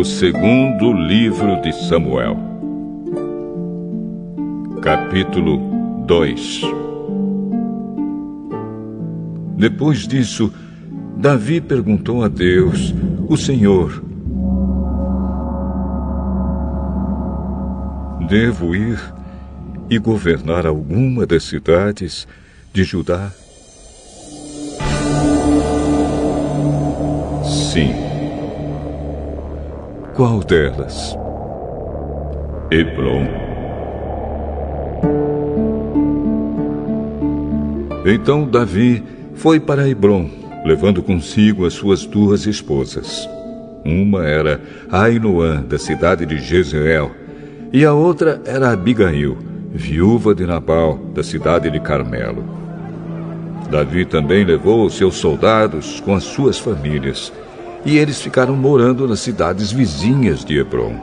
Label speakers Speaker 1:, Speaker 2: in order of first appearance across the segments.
Speaker 1: O segundo livro de Samuel, capítulo 2 Depois disso, Davi perguntou a Deus, o Senhor: Devo ir e governar alguma das cidades de Judá? Sim. Qual delas? Hebron. Então Davi foi para Hebron, levando consigo as suas duas esposas. Uma era Ainoã, da cidade de Jezreel, e a outra era Abigail, viúva de Nabal, da cidade de Carmelo. Davi também levou os seus soldados com as suas famílias, e eles ficaram morando nas cidades vizinhas de Hebron.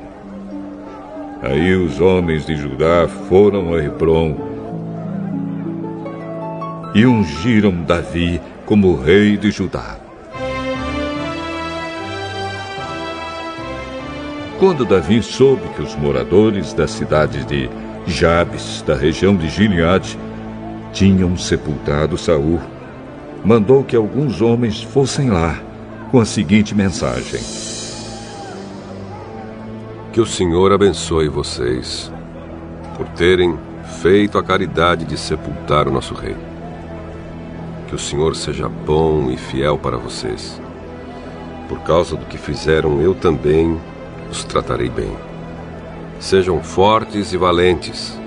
Speaker 1: Aí os homens de Judá foram a Hebron e ungiram Davi como rei de Judá. Quando Davi soube que os moradores da cidade de Jabes, da região de Gileade, tinham sepultado Saul, mandou que alguns homens fossem lá com a seguinte mensagem:
Speaker 2: Que o Senhor abençoe vocês por terem feito a caridade de sepultar o nosso rei. Que o Senhor seja bom e fiel para vocês. Por causa do que fizeram, eu também os tratarei bem. Sejam fortes e valentes.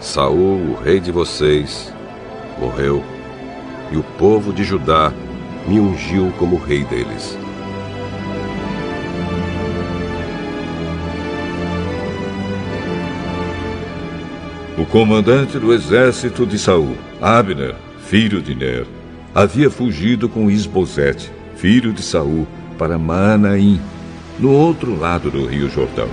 Speaker 2: Saul, o rei de vocês, morreu, e o povo de Judá me ungiu como rei deles.
Speaker 1: O comandante do exército de Saul, Abner, filho de Ner, havia fugido com Isbosete, filho de Saul, para Manaim, no outro lado do rio Jordão.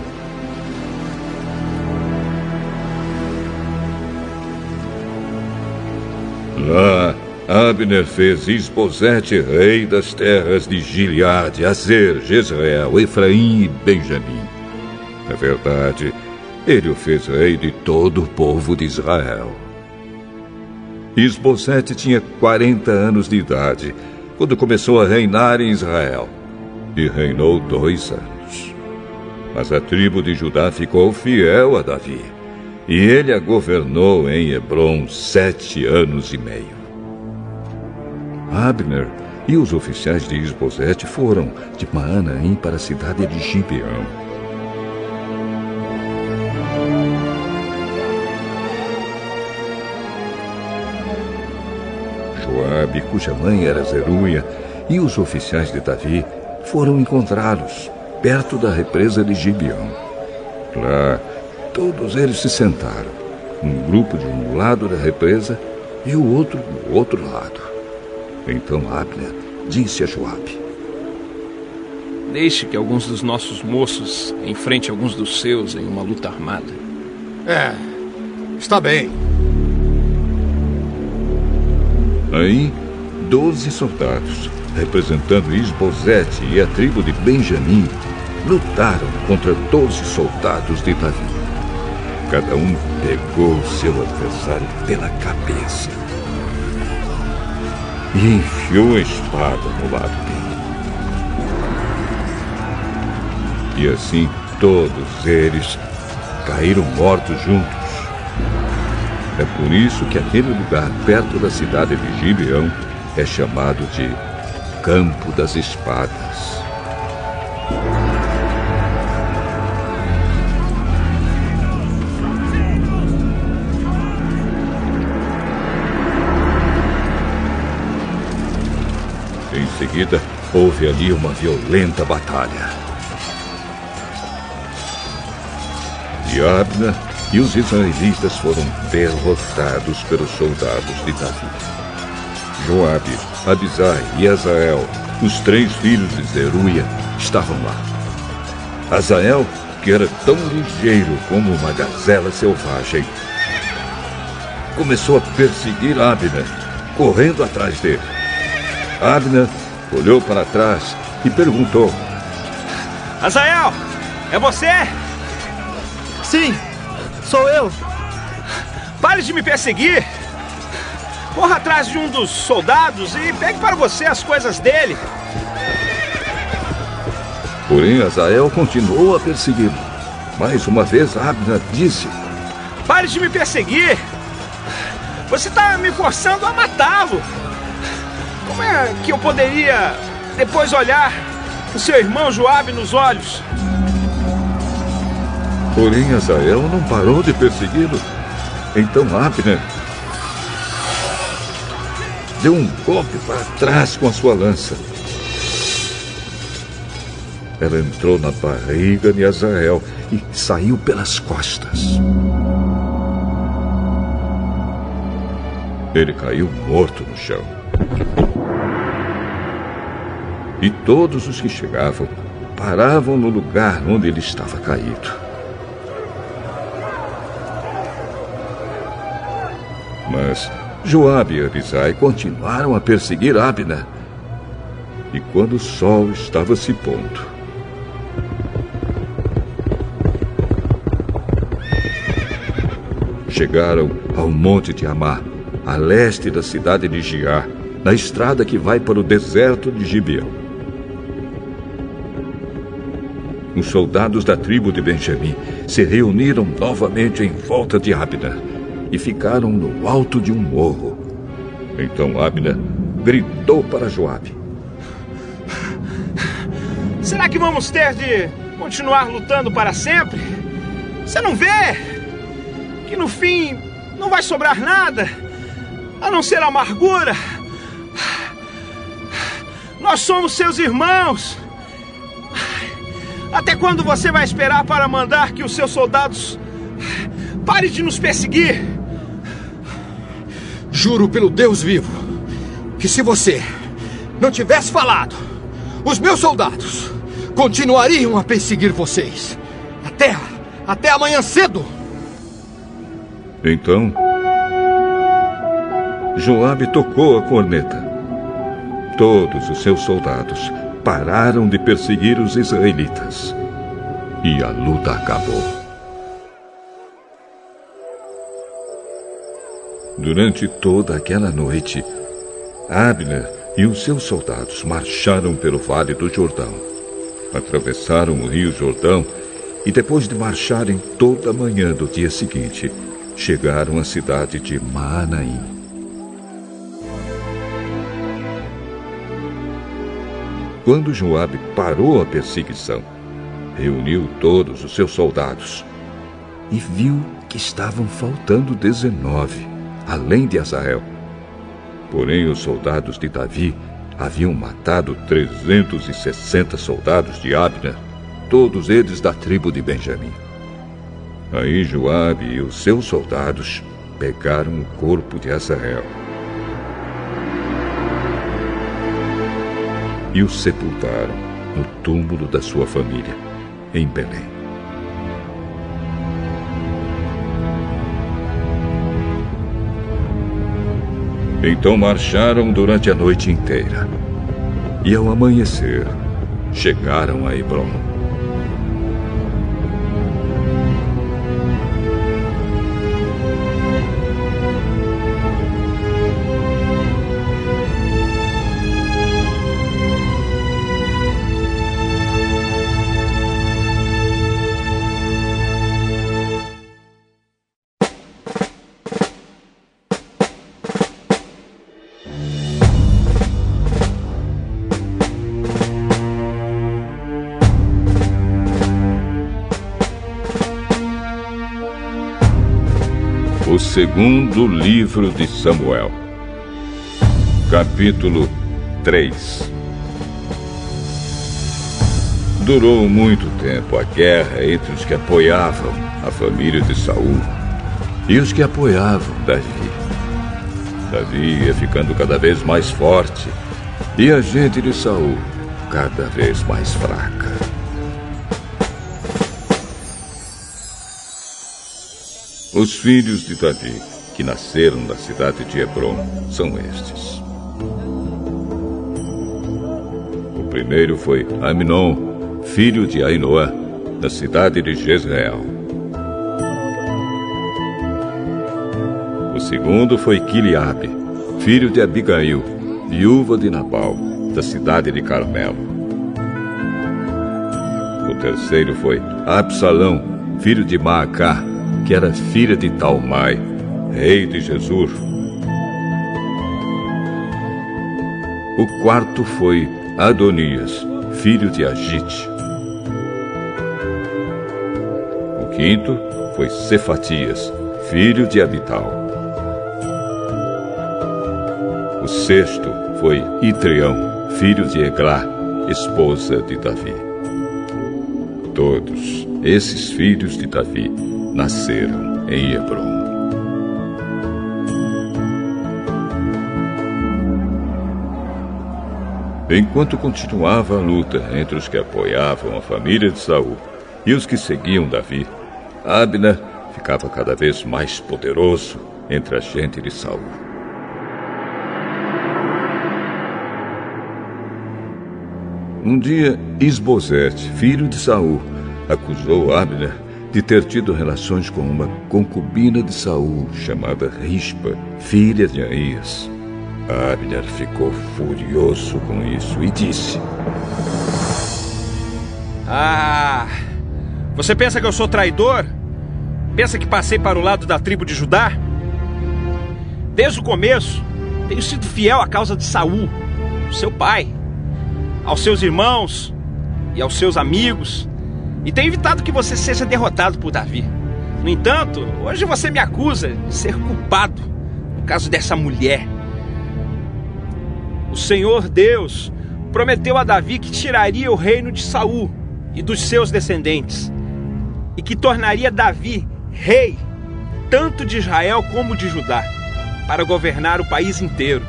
Speaker 1: Lá, Abner fez Isbosete rei das terras de Gileade, Azer, Jezreel, Efraim e Benjamim. Na verdade, ele o fez rei de todo o povo de Israel. Isbosete tinha 40 anos de idade quando começou a reinar em Israel e reinou dois anos. Mas a tribo de Judá ficou fiel a Davi, e ele a governou em Hebron sete anos e meio. Abner e os oficiais de Isbosete foram de Maanaim para a cidade de Gibeão. Joabe, cuja mãe era Zeruia, e os oficiais de Davi foram encontrá-los perto da represa de Gibeão. Lá, todos eles se sentaram, um grupo de um lado da represa e o outro do outro lado. Então Abner disse a Joabe:
Speaker 3: Deixe que alguns dos nossos moços enfrente alguns dos seus em uma luta armada.
Speaker 4: É, está bem.
Speaker 1: Aí, doze soldados representando Isbosete e a tribo de Benjamim, lutaram contra doze soldados de Davi. Cada um pegou seu adversário pela cabeça e enfiou a espada no dele. E assim todos eles caíram mortos juntos. É por isso que aquele lugar perto da cidade de Gibeão é chamado de campo das espadas. Seguida, houve ali uma violenta batalha. Abner e os israelitas foram derrotados pelos soldados de Davi. Joabe Abisai e Azael, os três filhos de Zeruia, estavam lá. Azael, que era tão ligeiro como uma gazela selvagem, começou a perseguir Abner, correndo atrás dele. Abner olhou para trás e perguntou:
Speaker 3: Azael, é você?
Speaker 5: Sim, sou eu.
Speaker 3: Pare de me perseguir. Corra atrás de um dos soldados e pegue para você as coisas dele.
Speaker 1: Porém, Azael continuou a persegui-lo. Mais uma vez, Abner disse:
Speaker 3: Pare de me perseguir. Você está me forçando a matá-lo. Como é que eu poderia depois olhar o seu irmão Joabe nos olhos?
Speaker 1: Porém, Azael não parou de persegui-lo. Então Abner deu um golpe para trás com a sua lança. Ela entrou na barriga de Azael e saiu pelas costas. Ele caiu morto no chão. E todos os que chegavam paravam no lugar onde ele estava caído. Mas Joabe e Abisai continuaram a perseguir Abner. E quando o sol estava se pondo, chegaram ao monte de Amá, a leste da cidade de Giar, na estrada que vai para o deserto de Gibeão. Os soldados da tribo de Benjamim se reuniram novamente em volta de Abner e ficaram no alto de um morro. Então Abner gritou para Joabe:
Speaker 3: Será que vamos ter de continuar lutando para sempre? Você não vê que no fim não vai sobrar nada a não ser amargura? Nós somos seus irmãos. Até quando você vai esperar para mandar que os seus soldados parem de nos perseguir?
Speaker 4: Juro pelo Deus vivo que se você não tivesse falado, os meus soldados continuariam a perseguir vocês até até amanhã cedo.
Speaker 1: Então, Joabe tocou a corneta. Todos os seus soldados pararam de perseguir os israelitas. E a luta acabou. Durante toda aquela noite, Abner e os seus soldados marcharam pelo vale do Jordão. Atravessaram o rio Jordão e, depois de marcharem toda a manhã do dia seguinte, chegaram à cidade de Maanaim. Quando Joabe parou a perseguição, reuniu todos os seus soldados e viu que estavam faltando dezenove além de Azael. Porém, os soldados de Davi haviam matado 360 soldados de Abner, todos eles da tribo de Benjamim. Aí Joabe e os seus soldados pegaram o corpo de Azael e o sepultaram no túmulo da sua família, em Belém. Então marcharam durante a noite inteira. E ao amanhecer, chegaram a Hebron. Segundo livro de Samuel, capítulo 3 Durou muito tempo a guerra entre os que apoiavam a família de Saul e os que apoiavam Davi. Davi ia ficando cada vez mais forte e a gente de Saul cada vez mais fraca. Os filhos de Davi, que nasceram na cidade de Hebron, são estes. O primeiro foi Aminon, filho de Ainoã, da cidade de Jezreel. O segundo foi Quiliabe, filho de Abigail, viúva de Nabal, da cidade de Carmelo. O terceiro foi Absalão, filho de Maacá, que era filha de Talmai, rei de Jesus. O quarto foi Adonias, filho de Agite. O quinto foi Cefatias, filho de Abital. O sexto foi Itreão, filho de Eglá, esposa de Davi. Todos esses filhos de Davi nasceram em Hebron. Enquanto continuava a luta entre os que apoiavam a família de Saul e os que seguiam Davi, Abner ficava cada vez mais poderoso entre a gente de Saul. Um dia, Isbosete, filho de Saul, acusou Abner de ter tido relações com uma concubina de Saul chamada Rispa, filha de Aías. Abner ficou furioso com isso e disse:
Speaker 3: Ah, você pensa que eu sou traidor? Pensa que passei para o lado da tribo de Judá? Desde o começo, tenho sido fiel à causa de Saul, seu pai, aos seus irmãos e aos seus amigos, e tenho evitado que você seja derrotado por Davi. No entanto, hoje você me acusa de ser culpado no caso dessa mulher. O Senhor Deus prometeu a Davi que tiraria o reino de Saul e dos seus descendentes, e que tornaria Davi rei tanto de Israel como de Judá, para governar o país inteiro.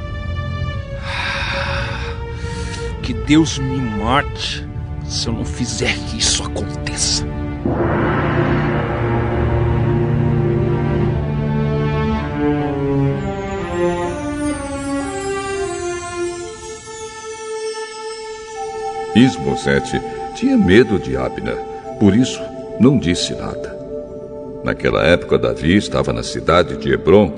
Speaker 3: Que Deus me mate se eu não fizer que isso aconteça.
Speaker 1: Isbosete tinha medo de Abner, por isso não disse nada. Naquela época, Davi estava na cidade de Hebron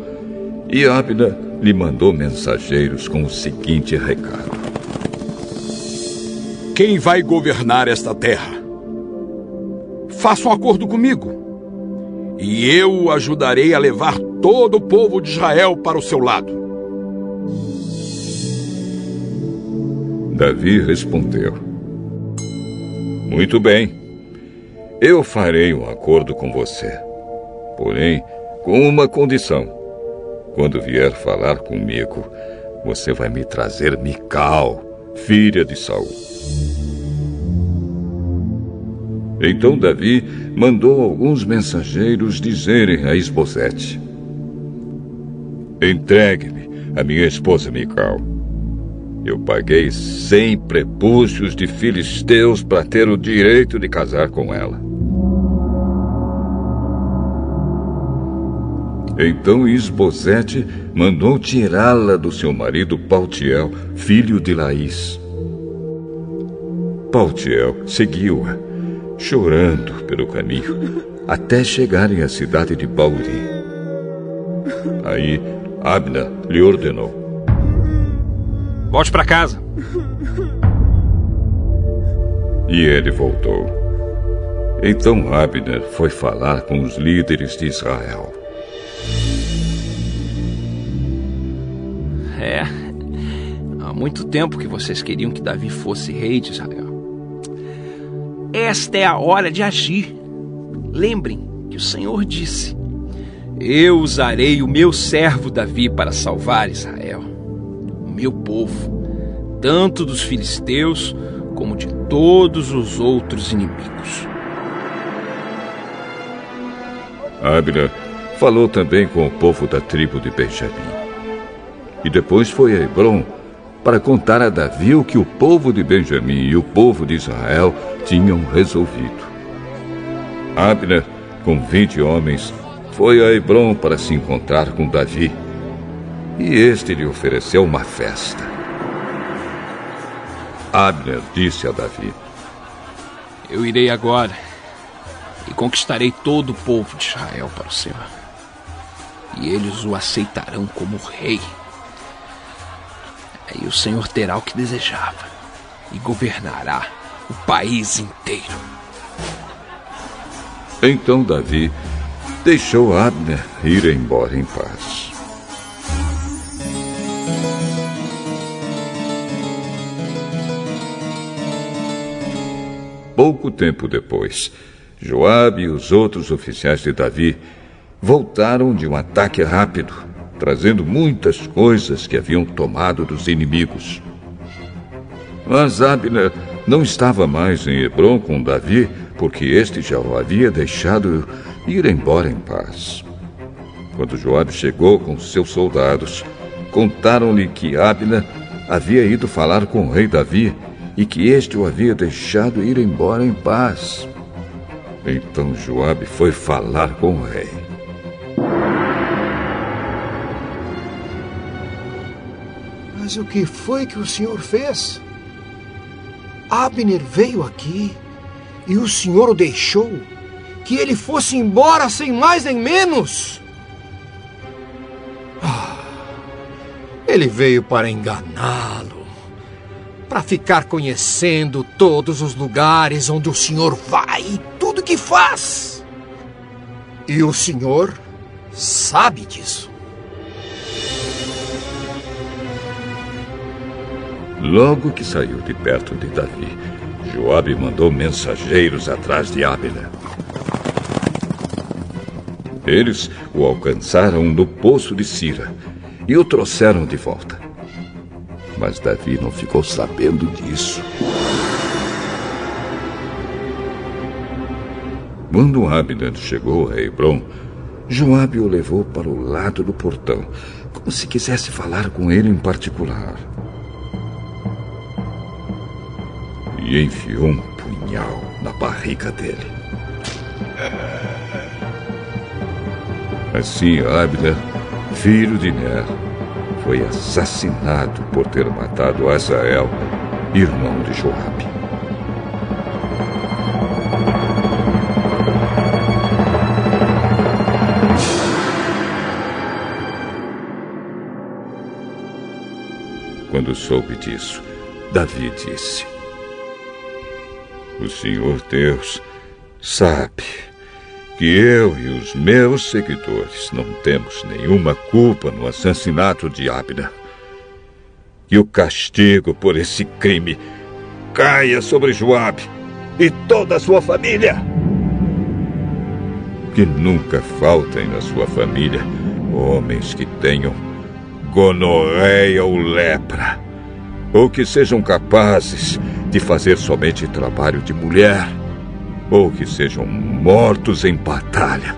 Speaker 1: e Abner lhe mandou mensageiros com o seguinte recado:
Speaker 6: Quem vai governar esta terra? Faça um acordo comigo, e eu o ajudarei a levar todo o povo de Israel para o seu lado.
Speaker 1: Davi respondeu: Muito bem, eu farei um acordo com você, porém com uma condição. Quando vier falar comigo, você vai me trazer Mical, filha de Saul. Então Davi mandou alguns mensageiros dizerem a Esbozete: Entregue-me a minha esposa Mical. Eu paguei cem prepúcios de filisteus para ter o direito de casar com ela. Então Isbosete mandou tirá-la do seu marido Paltiel, filho de Laís. Paltiel seguiu-a, chorando pelo caminho, até chegarem à cidade de Bauri. Aí Abna lhe ordenou:
Speaker 3: Volte para casa.
Speaker 1: E ele voltou. Então Abner foi falar com os líderes de Israel.
Speaker 3: É. Há muito tempo que vocês queriam que Davi fosse rei de Israel. Esta é a hora de agir. Lembrem que o Senhor disse: Eu usarei o meu servo Davi para salvar Israel, o meu povo, tanto dos filisteus como de todos os outros inimigos.
Speaker 1: Abner falou também com o povo da tribo de Benjamim. E depois foi a Hebron para contar a Davi o que o povo de Benjamim e o povo de Israel tinham resolvido. Abner, com vinte homens, foi a Hebron para se encontrar com Davi. E este lhe ofereceu uma festa. Abner disse a Davi:
Speaker 3: Eu irei agora e conquistarei todo o povo de Israel para o Senhor. E eles o aceitarão como rei. E o Senhor terá o que desejava e governará o país inteiro.
Speaker 1: Então Davi deixou Abner ir embora em paz. Pouco tempo depois, Joabe e os outros oficiais de Davi voltaram de um ataque rápido, trazendo muitas coisas que haviam tomado dos inimigos. Mas Abner não estava mais em Hebron com Davi, porque este já o havia deixado ir embora em paz. Quando Joabe chegou com seus soldados, contaram-lhe que Abner havia ido falar com o rei Davi e que este o havia deixado ir embora em paz. Então Joabe foi falar com o rei.
Speaker 4: Mas o que foi que o senhor fez? Abner veio aqui e o senhor o deixou que ele fosse embora sem mais nem menos. Ah, ele veio para enganá-lo, para ficar conhecendo todos os lugares onde o senhor vai e tudo que faz. E o senhor sabe disso.
Speaker 1: Logo que saiu de perto de Davi, Joabe mandou mensageiros atrás de Abner. Eles o alcançaram no poço de Sira e o trouxeram de volta. Mas Davi não ficou sabendo disso. Quando Abner chegou a Hebron, Joabe o levou para o lado do portão, como se quisesse falar com ele em particular. E enfiou um punhal na barriga dele. Assim, Abner, filho de Ner, foi assassinado por ter matado Azael, irmão de Joabe. Quando soube disso, Davi disse: o Senhor Deus sabe que eu e os meus seguidores não temos nenhuma culpa no assassinato de Abner. Que o castigo por esse crime caia sobre Joabe e toda a sua família. Que nunca faltem na sua família homens que tenham gonorreia ou lepra, ou que sejam capazes de fazer somente trabalho de mulher, ou que sejam mortos em batalha,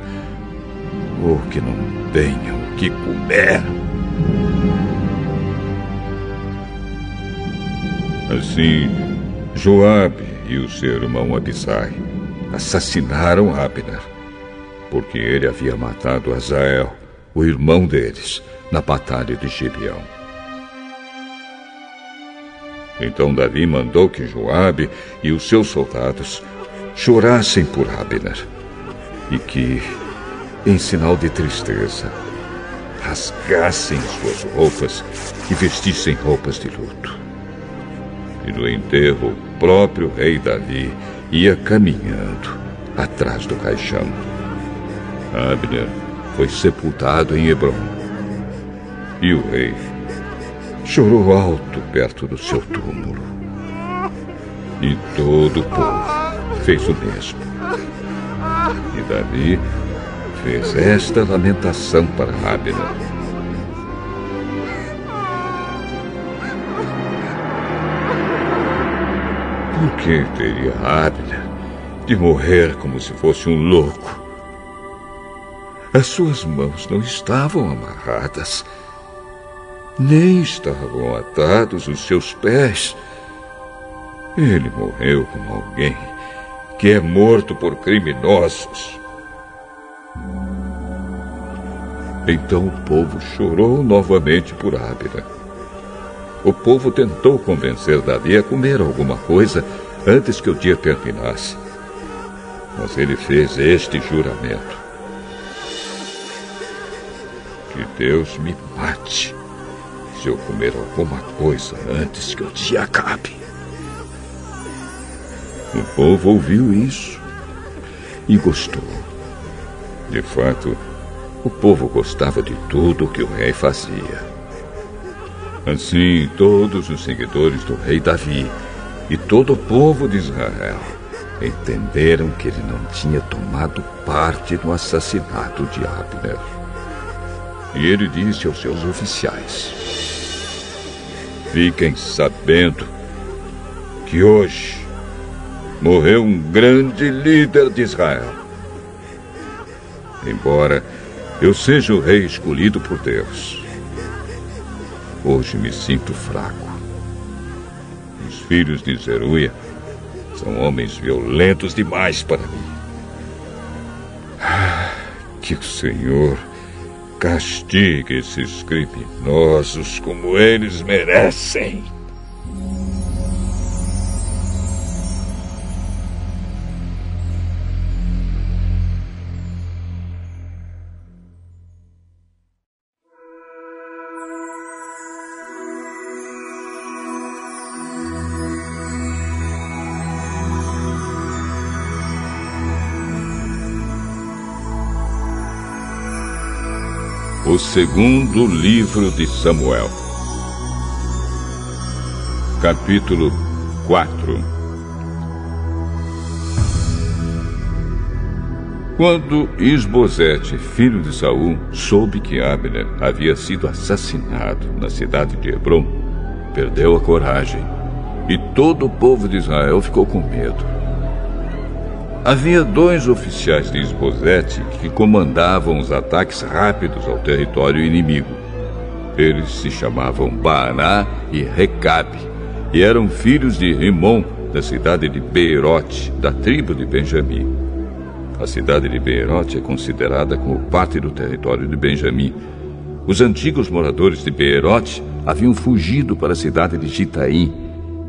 Speaker 1: ou que não tenham o que comer. Assim, Joabe e o seu irmão Abisai assassinaram Abner, porque ele havia matado Azael, o irmão deles, na batalha de Gibeão. Então Davi mandou que Joabe e os seus soldados chorassem por Abner e que, em sinal de tristeza, rasgassem suas roupas e vestissem roupas de luto. E no enterro, o próprio rei Davi ia caminhando atrás do caixão. Abner foi sepultado em Hebron. E o rei chorou alto perto do seu túmulo. E todo o povo fez o mesmo. E Davi fez esta lamentação para Abner. Por que teria Abner de morrer como se fosse um louco? As suas mãos não estavam amarradas nem estavam atados os seus pés. Ele morreu como alguém que é morto por criminosos. Então o povo chorou novamente por Abner. O povo tentou convencer Davi a comer alguma coisa antes que o dia terminasse. Mas ele fez este juramento: Que Deus me mate eu comer alguma coisa antes que o dia acabe. O povo ouviu isso e gostou. De fato, o povo gostava de tudo o que o rei fazia. Assim, todos os seguidores do rei Davi e todo o povo de Israel entenderam que ele não tinha tomado parte no assassinato de Abner. E ele disse aos seus oficiais: Fiquem sabendo que hoje morreu um grande líder de Israel. Embora eu seja o rei escolhido por Deus, hoje me sinto fraco. Os filhos de Zeruia são homens violentos demais para mim. Ah, que o Senhor castigue esses criminosos como eles merecem. O segundo livro de Samuel, capítulo 4 Quando Isbosete, filho de Saul, soube que Abner havia sido assassinado na cidade de Hebron, perdeu a coragem e todo o povo de Israel ficou com medo. Havia dois oficiais de Esbozete que comandavam os ataques rápidos ao território inimigo. Eles se chamavam Baaná e Recabe e eram filhos de Rimon, da cidade de Beerote, da tribo de Benjamim. A cidade de Beerote é considerada como parte do território de Benjamim. Os antigos moradores de Beerote haviam fugido para a cidade de Gitaim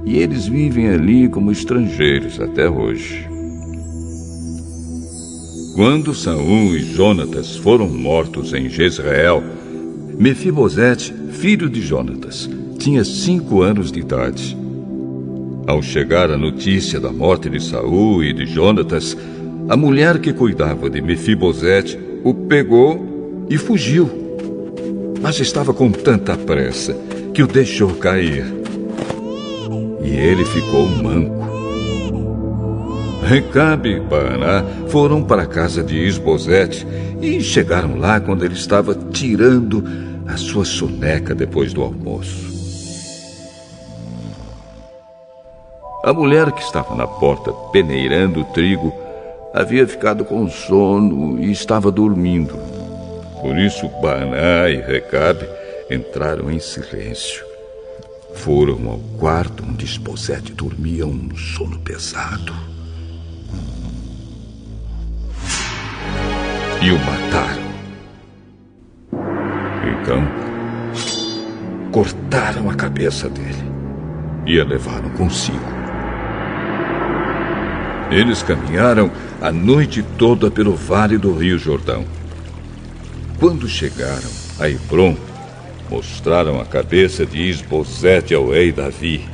Speaker 1: e eles vivem ali como estrangeiros até hoje. Quando Saul e Jonatas foram mortos em Jezreel, Mefibosete, filho de Jonatas, tinha cinco anos de idade. Ao chegar a notícia da morte de Saul e de Jonatas, a mulher que cuidava de Mefibosete o pegou e fugiu. Mas estava com tanta pressa que o deixou cair. E ele ficou manco. Recabe e Baaná foram para a casa de Isbosete e chegaram lá quando ele estava tirando a sua soneca depois do almoço. A mulher que estava na porta peneirando o trigo havia ficado com sono e estava dormindo. Por isso Baaná e Recabe entraram em silêncio. Foram ao quarto onde Esposete dormia um sono pesado. E o mataram. Então, cortaram a cabeça dele e a levaram consigo. Eles caminharam a noite toda pelo vale do Rio Jordão. Quando chegaram a Hebron, mostraram a cabeça de Isbosete ao rei Davi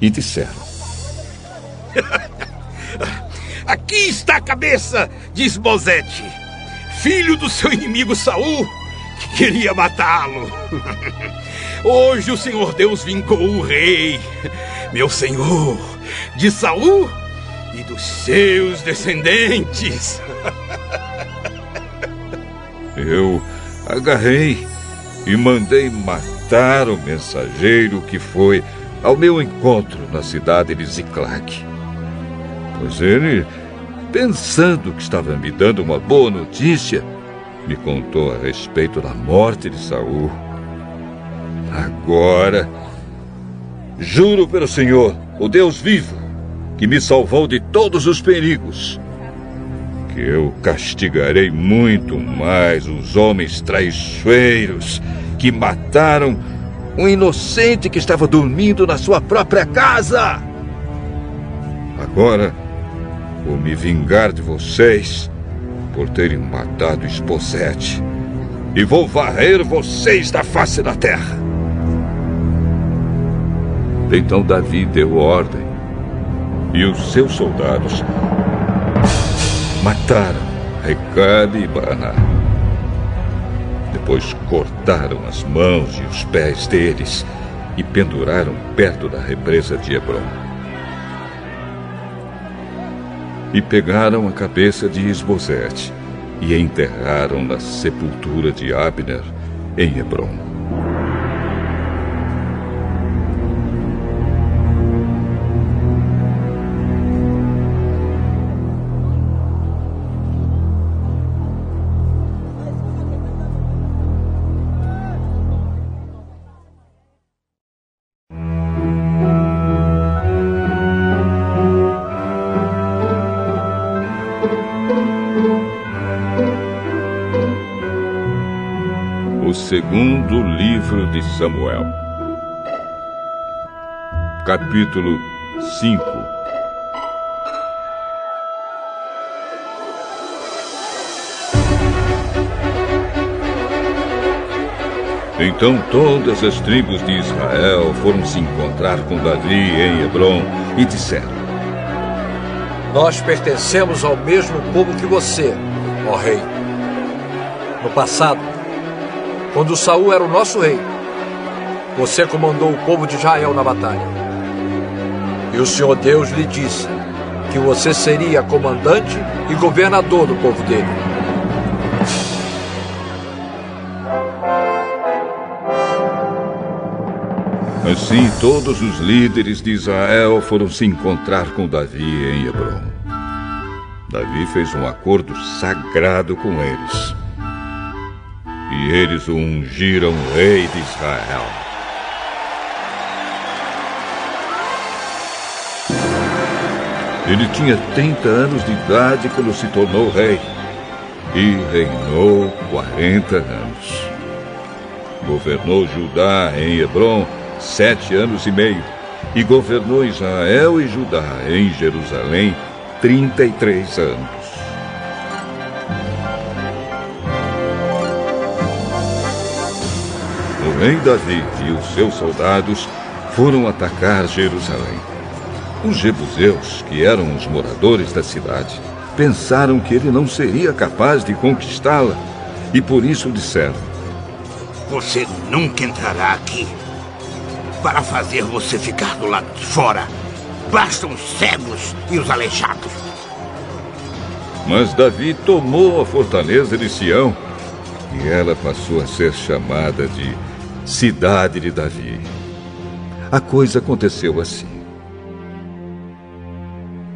Speaker 1: e disseram:
Speaker 3: Aqui está a cabeça de Isbosete filho do seu inimigo Saul, que queria matá-lo. Hoje o Senhor Deus vingou o rei, meu senhor, de Saul e dos seus descendentes.
Speaker 1: Eu agarrei e mandei matar o mensageiro que foi ao meu encontro na cidade de Ziclac. Pois ele pensando que estava me dando uma boa notícia, me contou a respeito da morte de Saul. Agora, juro pelo Senhor, o Deus vivo, que me salvou de todos os perigos, que eu castigarei muito mais os homens traiçoeiros que mataram um inocente que estava dormindo na sua própria casa. Agora, vou me vingar de vocês por terem matado Esposete. E vou varrer vocês da face da terra. Então Davi deu ordem. E os seus soldados mataram Recabe e Baaná. Depois cortaram as mãos e os pés deles e penduraram perto da represa de Hebron. E pegaram a cabeça de Esbozete e enterraram na sepultura de Abner em Hebron. Segundo livro de Samuel, capítulo 5. Então todas as tribos de Israel foram se encontrar com Davi em Hebron e disseram:
Speaker 7: Nós pertencemos ao mesmo povo que você, ó rei. No passado, quando Saul era o nosso rei, você comandou o povo de Israel na batalha. E o Senhor Deus lhe disse que você seria comandante e governador do povo dele.
Speaker 1: Assim, todos os líderes de Israel foram se encontrar com Davi em Hebron. Davi fez um acordo sagrado com eles e eles o ungiram rei de Israel. Ele tinha 30 anos de idade quando se tornou rei e reinou 40 anos. Governou Judá em Hebron sete anos e meio e governou Israel e Judá em Jerusalém 33 anos. Rei Davi e os seus soldados foram atacar Jerusalém. Os jebuseus, que eram os moradores da cidade, pensaram que ele não seria capaz de conquistá-la e por isso disseram:
Speaker 8: Você nunca entrará aqui. Para fazer você ficar do lado de fora, bastam os cegos e os aleijados.
Speaker 1: Mas Davi tomou a fortaleza de Sião e ela passou a ser chamada de cidade de Davi. A coisa aconteceu assim.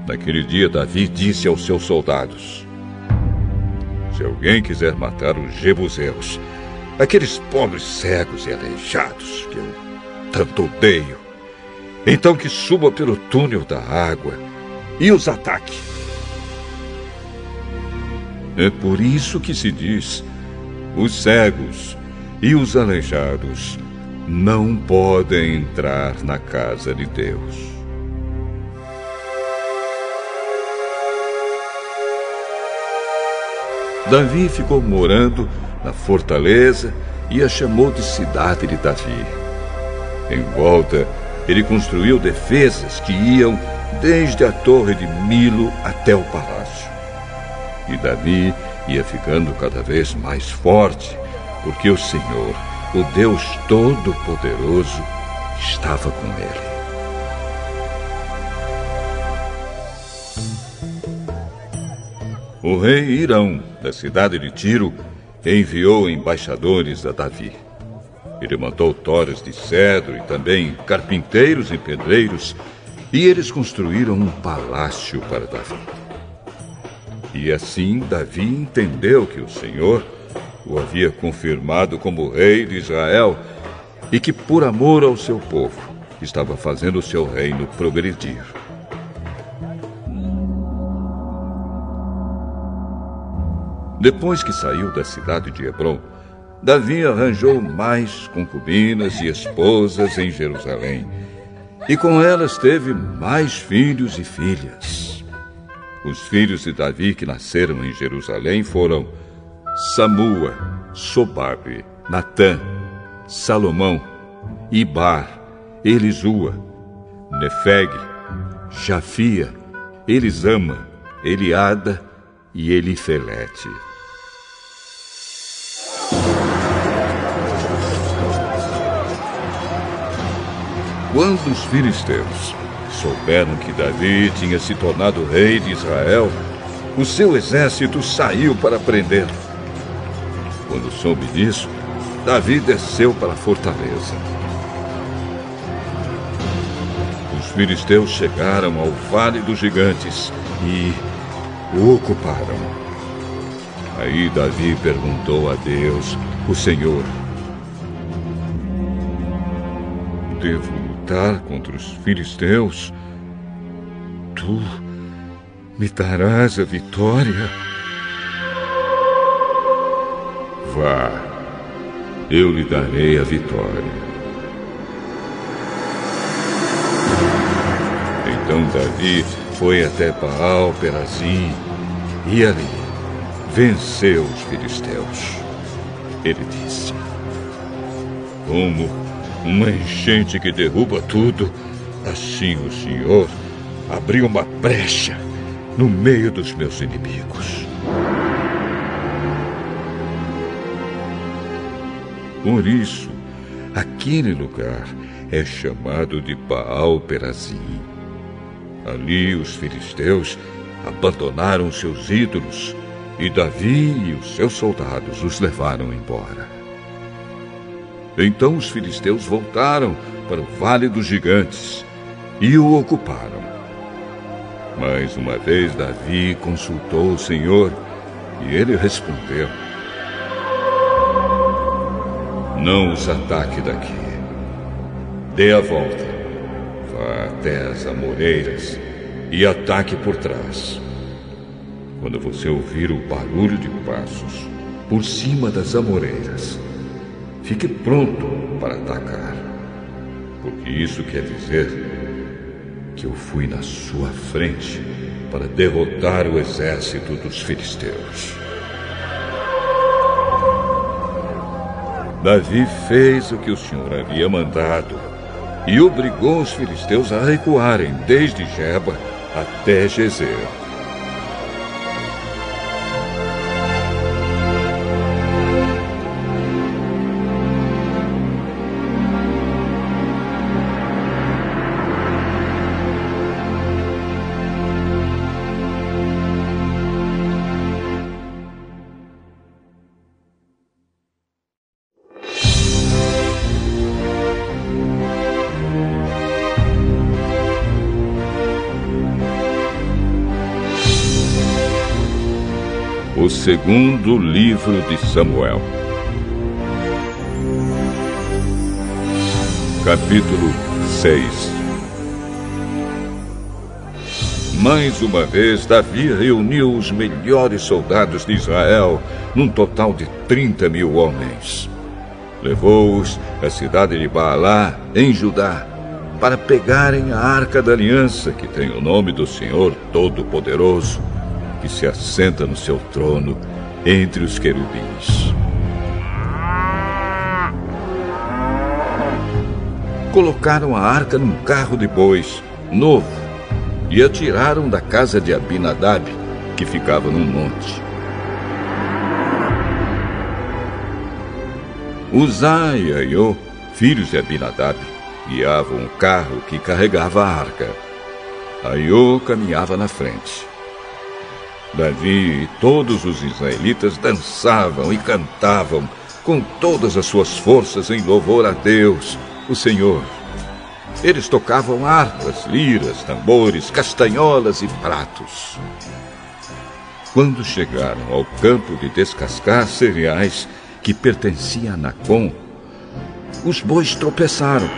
Speaker 1: Naquele dia, Davi disse aos seus soldados: Se alguém quiser matar os jebuseus, aqueles pobres cegos e aleijados que eu tanto odeio, então que suba pelo túnel da água e os ataque. É por isso que se diz: os cegos, e os aleijados não podem entrar na casa de Deus. Davi ficou morando na fortaleza e a chamou de cidade de Davi. Em volta, ele construiu defesas que iam desde a torre de Milo até o palácio. E Davi ia ficando cada vez mais forte porque o Senhor, o Deus Todo-Poderoso, estava com ele. O rei Irão, da cidade de Tiro, enviou embaixadores a Davi. Ele mandou toras de cedro e também carpinteiros e pedreiros, e eles construíram um palácio para Davi. E assim Davi entendeu que o Senhor o havia confirmado como rei de Israel e que, por amor ao seu povo, estava fazendo o seu reino progredir. Depois que saiu da cidade de Hebron, Davi arranjou mais concubinas e esposas em Jerusalém, e com elas teve mais filhos e filhas. Os filhos de Davi que nasceram em Jerusalém foram Samua, Sobabe, Natã, Salomão, Ibar, Elisua, Nefeg, Jafia, Elisama, Eliada e Elifelete. Quando os filisteus souberam que Davi tinha se tornado rei de Israel, o seu exército saiu para prendê-lo. Quando soube disso, Davi desceu para a fortaleza. Os filisteus chegaram ao Vale dos Gigantes e o ocuparam. Aí Davi perguntou a Deus, o Senhor: Devo lutar contra os filisteus, tu me darás a vitória. Eu lhe darei a vitória. Então Davi foi até Baal Perazim e ali venceu os filisteus. Ele disse: Como uma enchente que derruba tudo. Assim o Senhor abriu uma brecha no meio dos meus inimigos. Por isso, aquele lugar é chamado de Baal Perazim. Ali os filisteus abandonaram seus ídolos e Davi e os seus soldados os levaram embora. Então os filisteus voltaram para o Vale dos Gigantes e o ocuparam. Mais uma vez Davi consultou o Senhor e ele respondeu: Não os ataque daqui. Dê a volta. Vá até as amoreiras e ataque por trás. Quando você ouvir o barulho de passos por cima das amoreiras, Fique pronto para atacar, porque isso quer dizer que eu fui na sua frente para derrotar o exército dos filisteus. Davi fez o que o Senhor havia mandado e obrigou os filisteus a recuarem desde Jeba até Gezer. Segundo livro de Samuel. Capítulo 6 Mais uma vez, Davi reuniu os melhores soldados de Israel, num total de 30 mil homens. Levou-os à cidade de Baalá, em Judá, para pegarem a arca da aliança, que tem o nome do Senhor Todo-Poderoso que se assenta no seu trono entre os querubins. Colocaram a arca num carro de bois, novo, e a tiraram da casa de Abinadab, que ficava num monte. Uzá e Aiô, filhos de Abinadab, guiavam o carro que carregava a arca. Aiô caminhava na frente. Davi e todos os israelitas dançavam e cantavam com todas as suas forças em louvor a Deus, o Senhor. Eles tocavam harpas, liras, tambores, castanholas e pratos. Quando chegaram ao campo de descascar cereais que pertencia a Nacon, os bois tropeçaram.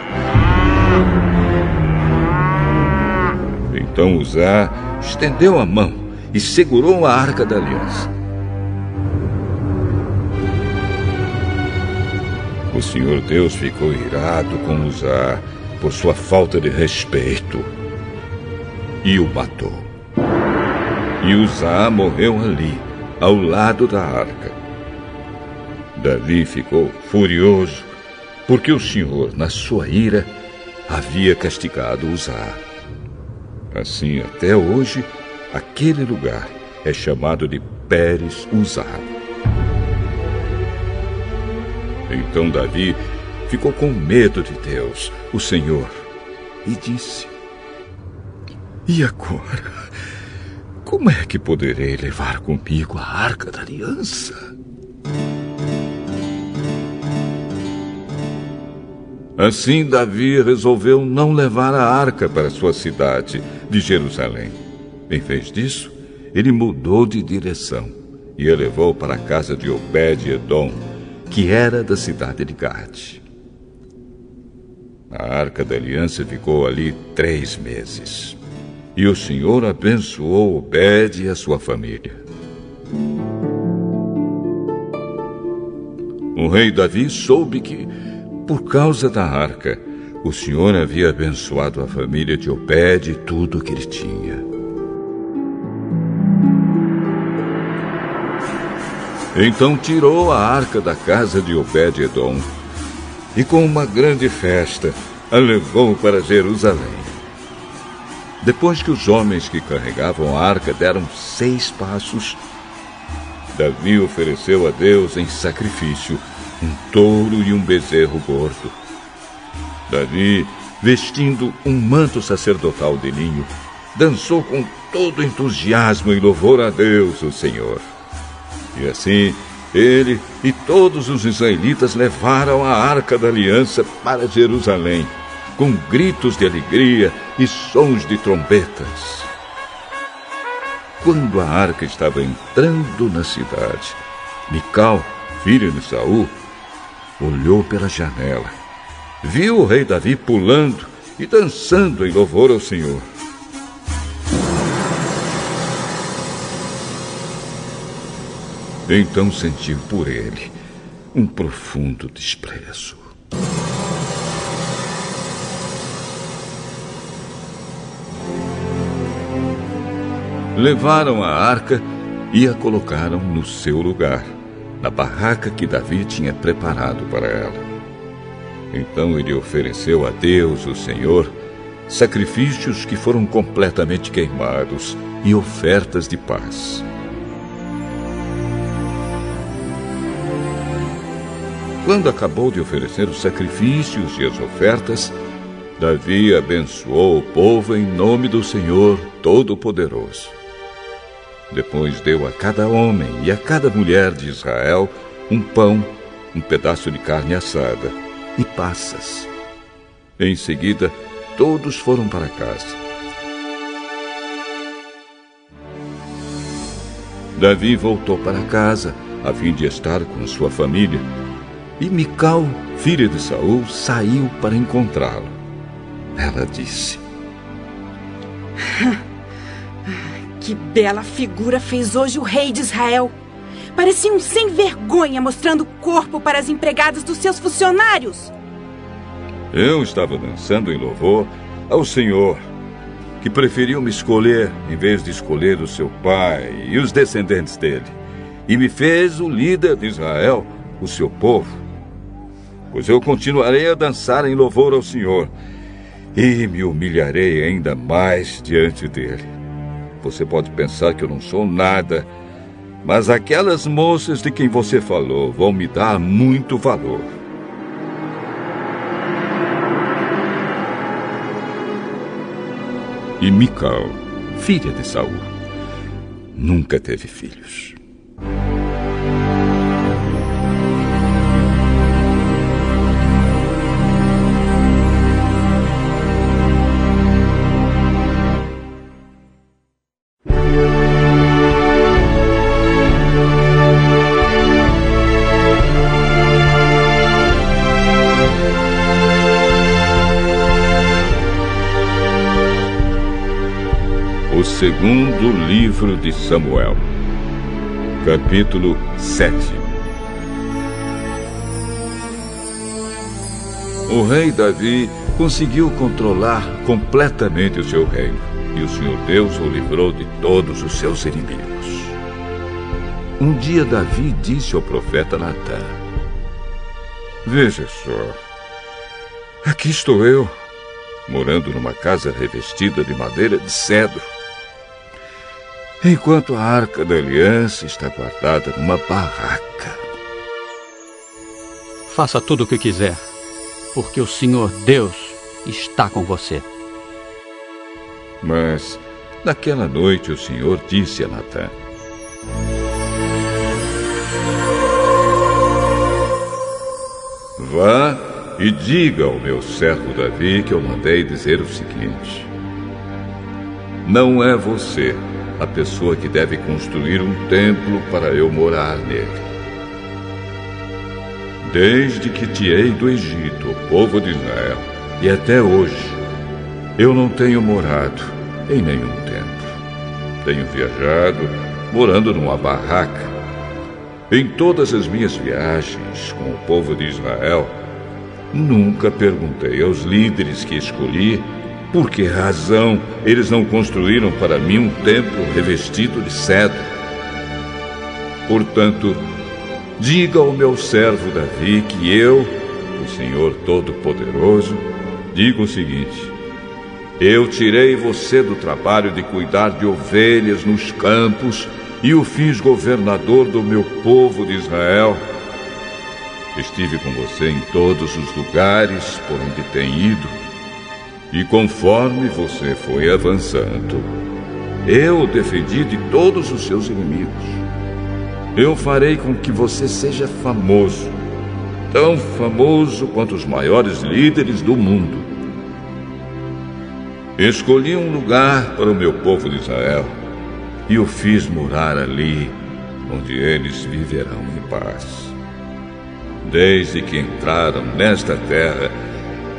Speaker 1: Então Uzá estendeu a mão e segurou a arca da aliança. O Senhor Deus ficou irado com Uzá por sua falta de respeito e o matou. E Uzá morreu ali, ao lado da arca. Davi ficou furioso, porque o Senhor, na sua ira, havia castigado Uzá. Assim, até hoje, aquele lugar é chamado de Pérez Uzá. Então Davi ficou com medo de Deus, o Senhor, e disse: E agora? Como é que poderei levar comigo a arca da aliança? Assim, Davi resolveu não levar a arca para sua cidade de Jerusalém. Em vez disso, ele mudou de direção e levou para a casa de Obed-Edom, que era da cidade de Gade. A arca da aliança ficou ali três meses. E o Senhor abençoou Obed e a sua família. O rei Davi soube que, por causa da arca, o Senhor havia abençoado a família de Obed e tudo o que ele tinha. Então tirou a arca da casa de Obed-Edom e, com uma grande festa, a levou para Jerusalém. Depois que os homens que carregavam a arca deram seis passos, Davi ofereceu a Deus em sacrifício um touro e um bezerro gordo. Davi, vestindo um manto sacerdotal de linho, dançou com todo entusiasmo em louvor a Deus, o Senhor. E assim, ele e todos os israelitas levaram a arca da aliança para Jerusalém com gritos de alegria e sons de trombetas. Quando a arca estava entrando na cidade, Mical, filha de Saul, olhou pela janela, viu o rei Davi pulando e dançando em louvor ao Senhor. Então sentiu por ele um profundo desprezo. Levaram a arca e a colocaram no seu lugar, na barraca que Davi tinha preparado para ela. Então ele ofereceu a Deus, o Senhor, sacrifícios que foram completamente queimados e ofertas de paz. Quando acabou de oferecer os sacrifícios e as ofertas, Davi abençoou o povo em nome do Senhor Todo-Poderoso. Depois deu a cada homem e a cada mulher de Israel um pão, um pedaço de carne assada e passas. Em seguida, todos foram para casa. Davi voltou para casa a fim de estar com sua família, e Mical, filha de Saul, saiu para encontrá-lo. Ela disse:
Speaker 9: Que bela figura fez hoje o rei de Israel. Parecia um sem vergonha mostrando o corpo para as empregadas dos seus funcionários.
Speaker 1: Eu estava dançando em louvor ao Senhor, que preferiu me escolher em vez de escolher o seu pai e os descendentes dele, e me fez o líder de Israel, o seu povo. Pois eu continuarei a dançar em louvor ao Senhor e me humilharei ainda mais diante dele. Você pode pensar que eu não sou nada, mas aquelas moças de quem você falou vão me dar muito valor. E Mical, filha de Saul, nunca teve filhos. Segundo livro de Samuel, capítulo 7 O rei Davi conseguiu controlar completamente o seu reino. e o Senhor Deus o livrou de todos os seus inimigos. Um dia Davi disse ao profeta Natã: Veja só, aqui estou eu, morando numa casa revestida de madeira de cedro, enquanto a arca da aliança está guardada numa barraca.
Speaker 10: Faça tudo o que quiser, porque o Senhor Deus está com você.
Speaker 1: Mas naquela noite o Senhor disse a Natã: Vá e diga ao meu servo Davi que eu mandei dizer o seguinte: Não é você a pessoa que deve construir um templo para eu morar nele. Desde que tirei do Egito o povo de Israel e até hoje, eu não tenho morado em nenhum templo. Tenho viajado morando numa barraca. Em todas as minhas viagens com o povo de Israel, nunca perguntei aos líderes que escolhi por que razão eles não construíram para mim um templo revestido de cedro. Portanto, diga ao meu servo Davi que eu, o Senhor Todo-Poderoso, digo o seguinte: Eu tirei você do trabalho de cuidar de ovelhas nos campos e o fiz governador do meu povo de Israel. Estive com você em todos os lugares por onde tem ido, e conforme você foi avançando, eu o defendi de todos os seus inimigos. Eu farei com que você seja famoso, tão famoso quanto os maiores líderes do mundo. Escolhi um lugar para o meu povo de Israel e o fiz morar ali, onde eles viverão em paz. Desde que entraram nesta terra,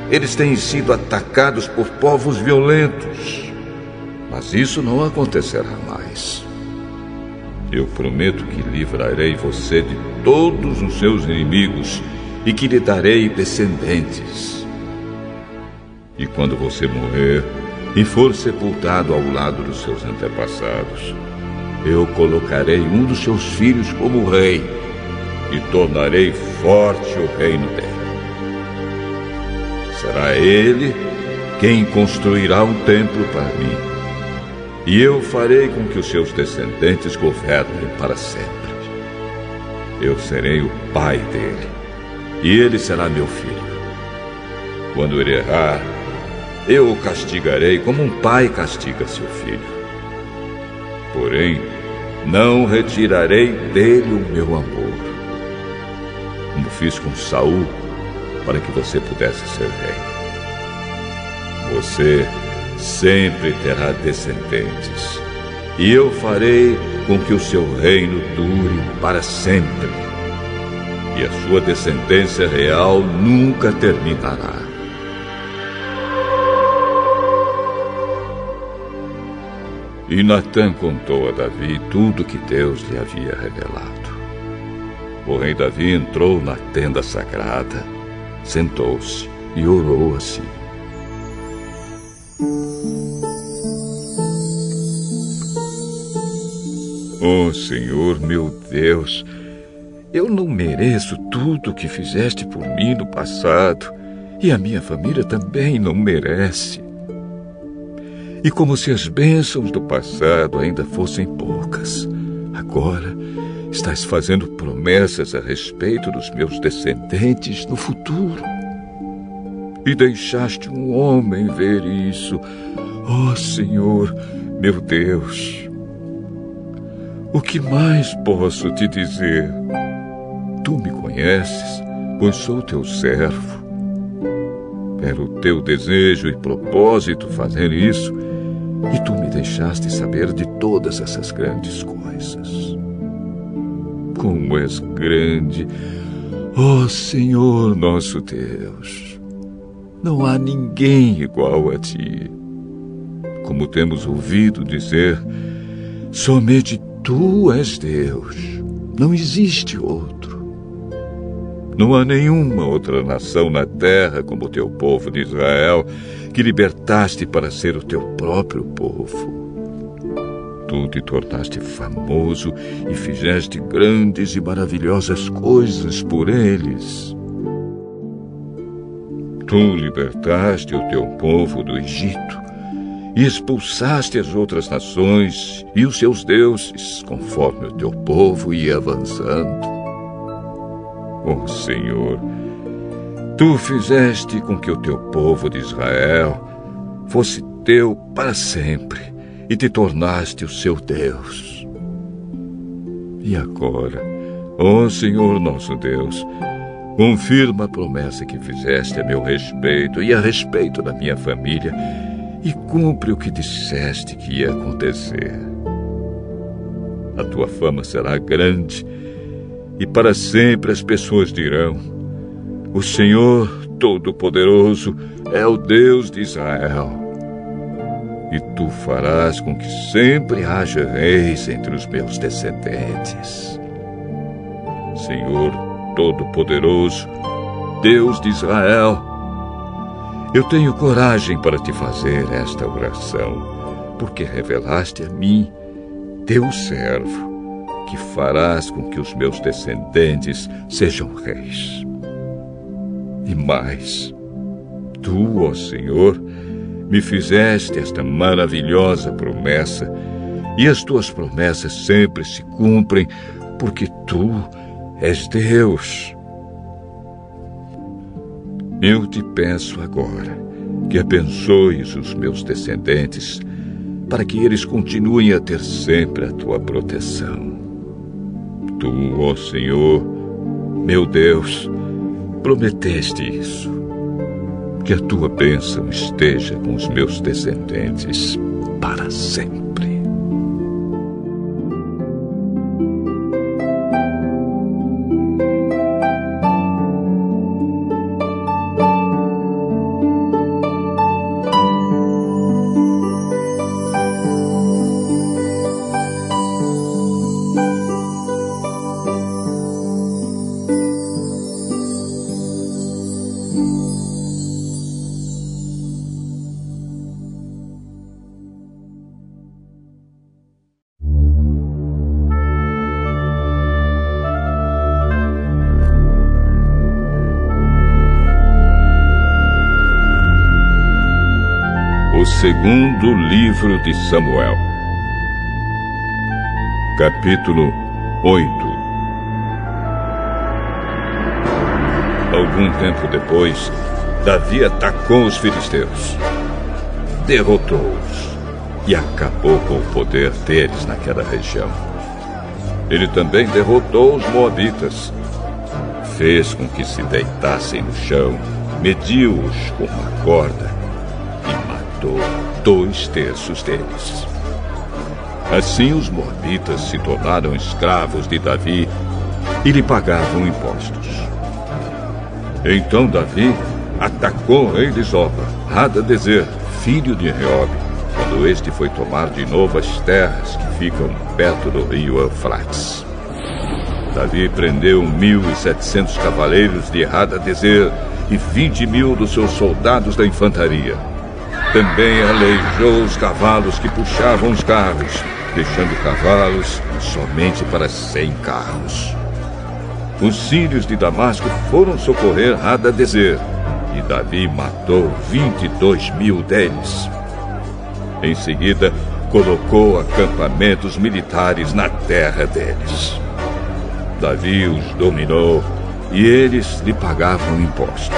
Speaker 1: eles têm sido atacados por povos violentos. Mas isso não acontecerá mais. Eu prometo que livrarei você de todos os seus inimigos e que lhe darei descendentes. E quando você morrer, e for sepultado ao lado dos seus antepassados, eu colocarei um dos seus filhos como rei e tornarei forte o reino dele. Será ele quem construirá um templo para mim, e eu farei com que os seus descendentes governem para sempre. Eu serei o pai dele, e ele será meu filho. Quando ele errar, eu o castigarei como um pai castiga seu filho. Porém, não retirarei dele o meu amor, como fiz com Saul, para que você pudesse ser rei. Você sempre terá descendentes, e eu farei com que o seu reino dure para sempre. E a sua descendência real nunca terminará. E Natã contou a Davi tudo que Deus lhe havia revelado. O rei Davi entrou na tenda sagrada, sentou-se e orou assim. Oh Senhor meu Deus, eu não mereço tudo o que fizeste por mim no passado, e a minha família também não merece. E como se as bênçãos do passado ainda fossem poucas, agora estás fazendo promessas a respeito dos meus descendentes no futuro. E deixaste um homem ver isso. Oh Senhor, meu Deus. O que mais posso te dizer? Tu me conheces, pois sou teu servo. Era o teu desejo e propósito fazer isso e tu me deixaste saber de todas essas grandes coisas. Como és grande, ó oh Senhor nosso Deus! Não há ninguém igual a ti. Como temos ouvido dizer, somente tu és Deus, não existe outro. Não há nenhuma outra nação na terra como o teu povo de Israel, que libertaste para ser o teu próprio povo. Tu te tornaste famoso e fizeste grandes e maravilhosas coisas por eles. Tu libertaste o teu povo do Egito e expulsaste as outras nações e os seus deuses, conforme o teu povo ia avançando. Oh, Senhor, tu fizeste com que o teu povo de Israel fosse teu para sempre e te tornaste o seu Deus. E agora, ó Senhor nosso Deus, confirma a promessa que fizeste a meu respeito e a respeito da minha família e cumpre o que disseste que ia acontecer. A tua fama será grande e para sempre as pessoas dirão: O Senhor Todo-Poderoso é o Deus de Israel. E tu farás com que sempre haja reis entre os meus descendentes. Senhor Todo-Poderoso, Deus de Israel, eu tenho coragem para te fazer esta oração, porque revelaste a mim, teu servo, que farás com que os meus descendentes sejam reis. E mais, tu, ó Senhor, me fizeste esta maravilhosa promessa, e as tuas promessas sempre se cumprem, porque tu és Deus. Eu te peço agora que abençoes os meus descendentes, para que eles continuem a ter sempre a tua proteção. Tu, ó Senhor, meu Deus, prometeste isso. Que a tua bênção esteja com os meus descendentes para sempre. Segundo livro de Samuel, capítulo 8. Algum tempo depois, Davi atacou os filisteus, derrotou-os e acabou com o poder deles naquela região. Ele também derrotou os moabitas, fez com que se deitassem no chão, mediu-os com uma corda matou dois terços deles. Assim os Moabitas se tornaram escravos de Davi e lhe pagavam impostos. Então Davi atacou o rei de Zoba, Hadadezer, filho de Reob, quando este foi tomar de novo as terras que ficam perto do rio Eufrates. Davi prendeu mil e setecentos cavaleiros de Hadadezer e vinte mil dos seus soldados da infantaria também aleijou os cavalos que puxavam os carros, deixando cavalos somente para cem carros. Os sírios de Damasco foram socorrer Hadadezer, e Davi matou 22 mil deles. Em seguida, colocou acampamentos militares na terra deles. Davi os dominou e eles lhe pagavam impostos.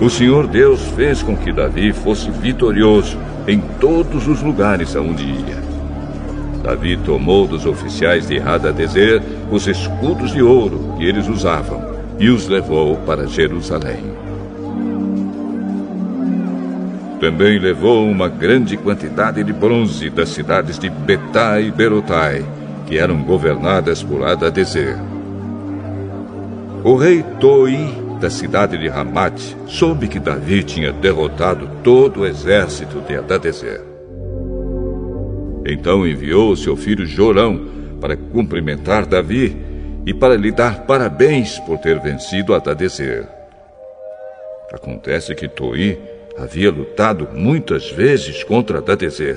Speaker 1: O Senhor Deus fez com que Davi fosse vitorioso em todos os lugares aonde ia. Davi tomou dos oficiais de Hadadezer os escudos de ouro que eles usavam e os levou para Jerusalém. Também levou uma grande quantidade de bronze das cidades de Betá e Berotai, que eram governadas por Hadadezer. O rei Toi da cidade de Ramat, soube que Davi tinha derrotado todo o exército de Adadezer. Então enviou seu filho Jorão para cumprimentar Davi e para lhe dar parabéns por ter vencido Adadezer. Acontece que Toi havia lutado muitas vezes contra Adadezer.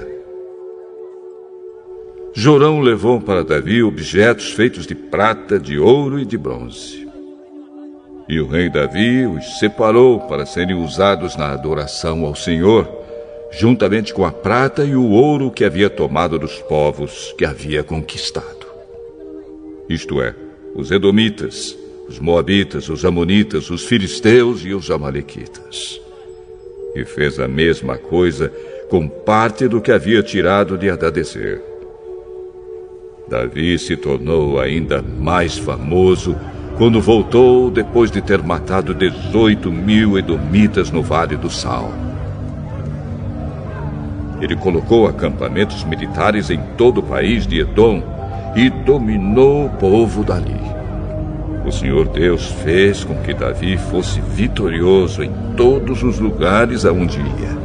Speaker 1: Jorão levou para Davi objetos feitos de prata, de ouro e de bronze. E o rei Davi os separou para serem usados na adoração ao Senhor, juntamente com a prata e o ouro que havia tomado dos povos que havia conquistado. Isto é, os Edomitas, os Moabitas, os Amonitas, os Filisteus e os Amalequitas. E fez a mesma coisa com parte do que havia tirado de Adadezer. Davi se tornou ainda mais famoso quando voltou depois de ter matado 18 mil edomitas no Vale do Sal. Ele colocou acampamentos militares em todo o país de Edom e dominou o povo dali. O Senhor Deus fez com que Davi fosse vitorioso em todos os lugares aonde ia.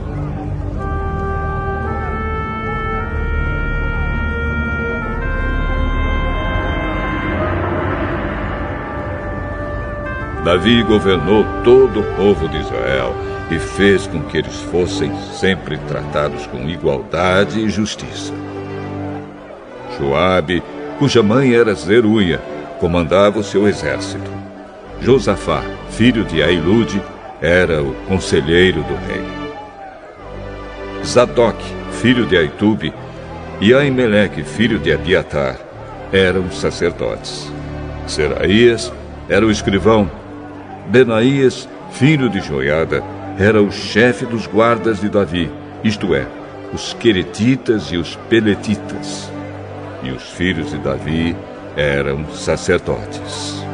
Speaker 1: Davi governou todo o povo de Israel e fez com que eles fossem sempre tratados com igualdade e justiça. Joabe, cuja mãe era Zeruia, comandava o seu exército. Josafá, filho de Ailude, era o conselheiro do rei. Zadok, filho de Aitube, e Aimeleque, filho de Abiatar, eram sacerdotes. Seraías era o escrivão Benaías, filho de Joiada, era o chefe dos guardas de Davi, isto é, os Queretitas e os Peletitas. E os filhos de Davi eram sacerdotes.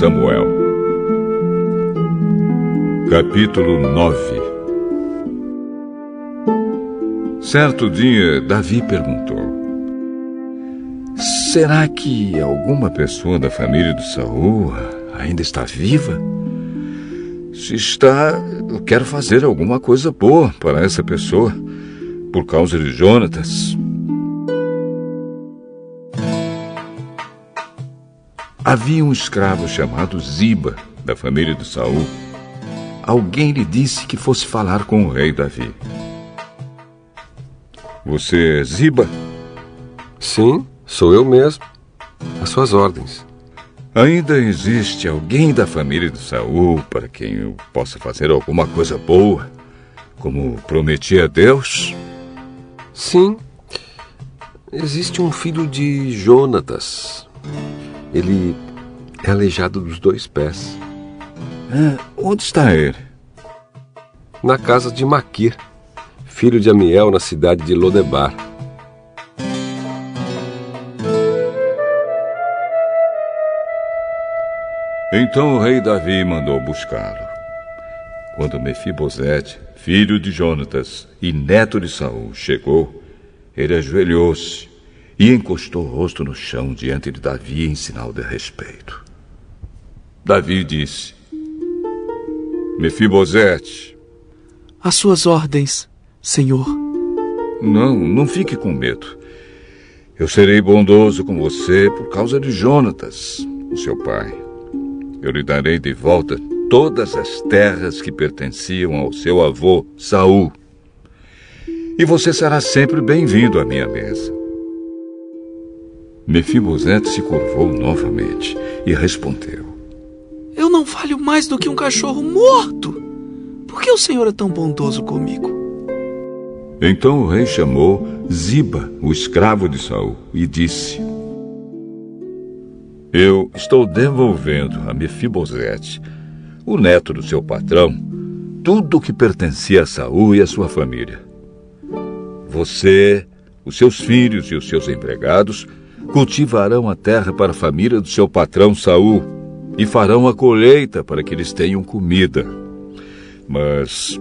Speaker 1: Samuel, capítulo 9. Certo dia, Davi perguntou: Será que alguma pessoa da família de Saul ainda está viva? Se está, eu quero fazer alguma coisa boa para essa pessoa, por causa de Jonatas, Havia um escravo chamado Ziba, da família de Saul. Alguém lhe disse que fosse falar com o rei Davi. Você é Ziba?
Speaker 2: Sim, sou eu mesmo. Às suas ordens.
Speaker 1: Ainda existe alguém da família de Saul para quem eu possa fazer alguma coisa boa, como prometi a Deus?
Speaker 2: Sim. Existe um filho de Jonatas. Ele é aleijado dos dois pés.
Speaker 1: É, onde está ele?
Speaker 2: Na casa de Maquir, filho de Amiel, na cidade de Lodebar.
Speaker 1: Então o rei Davi mandou buscá-lo. Quando Mefibosete, filho de Jonatas e neto de Saul, chegou, ele ajoelhou-se e encostou o rosto no chão diante de Davi em sinal de respeito. Davi disse: Mefibosete.
Speaker 5: Às suas ordens, senhor.
Speaker 1: Não, não fique com medo. Eu serei bondoso com você por causa de Jonatas, o seu pai. Eu lhe darei de volta todas as terras que pertenciam ao seu avô Saul. E você será sempre bem-vindo à minha mesa. Mefibosete se curvou novamente e respondeu:
Speaker 5: Eu não falho mais do que um cachorro morto. Por que o senhor é tão bondoso comigo?
Speaker 1: Então o rei chamou Ziba, o escravo de Saul, e disse: Eu estou devolvendo a Mefibosete, o neto do seu patrão, tudo o que pertencia a Saul e a sua família. você, os seus filhos e os seus empregados cultivarão a terra para a família do seu patrão Saul e farão a colheita para que eles tenham comida. Mas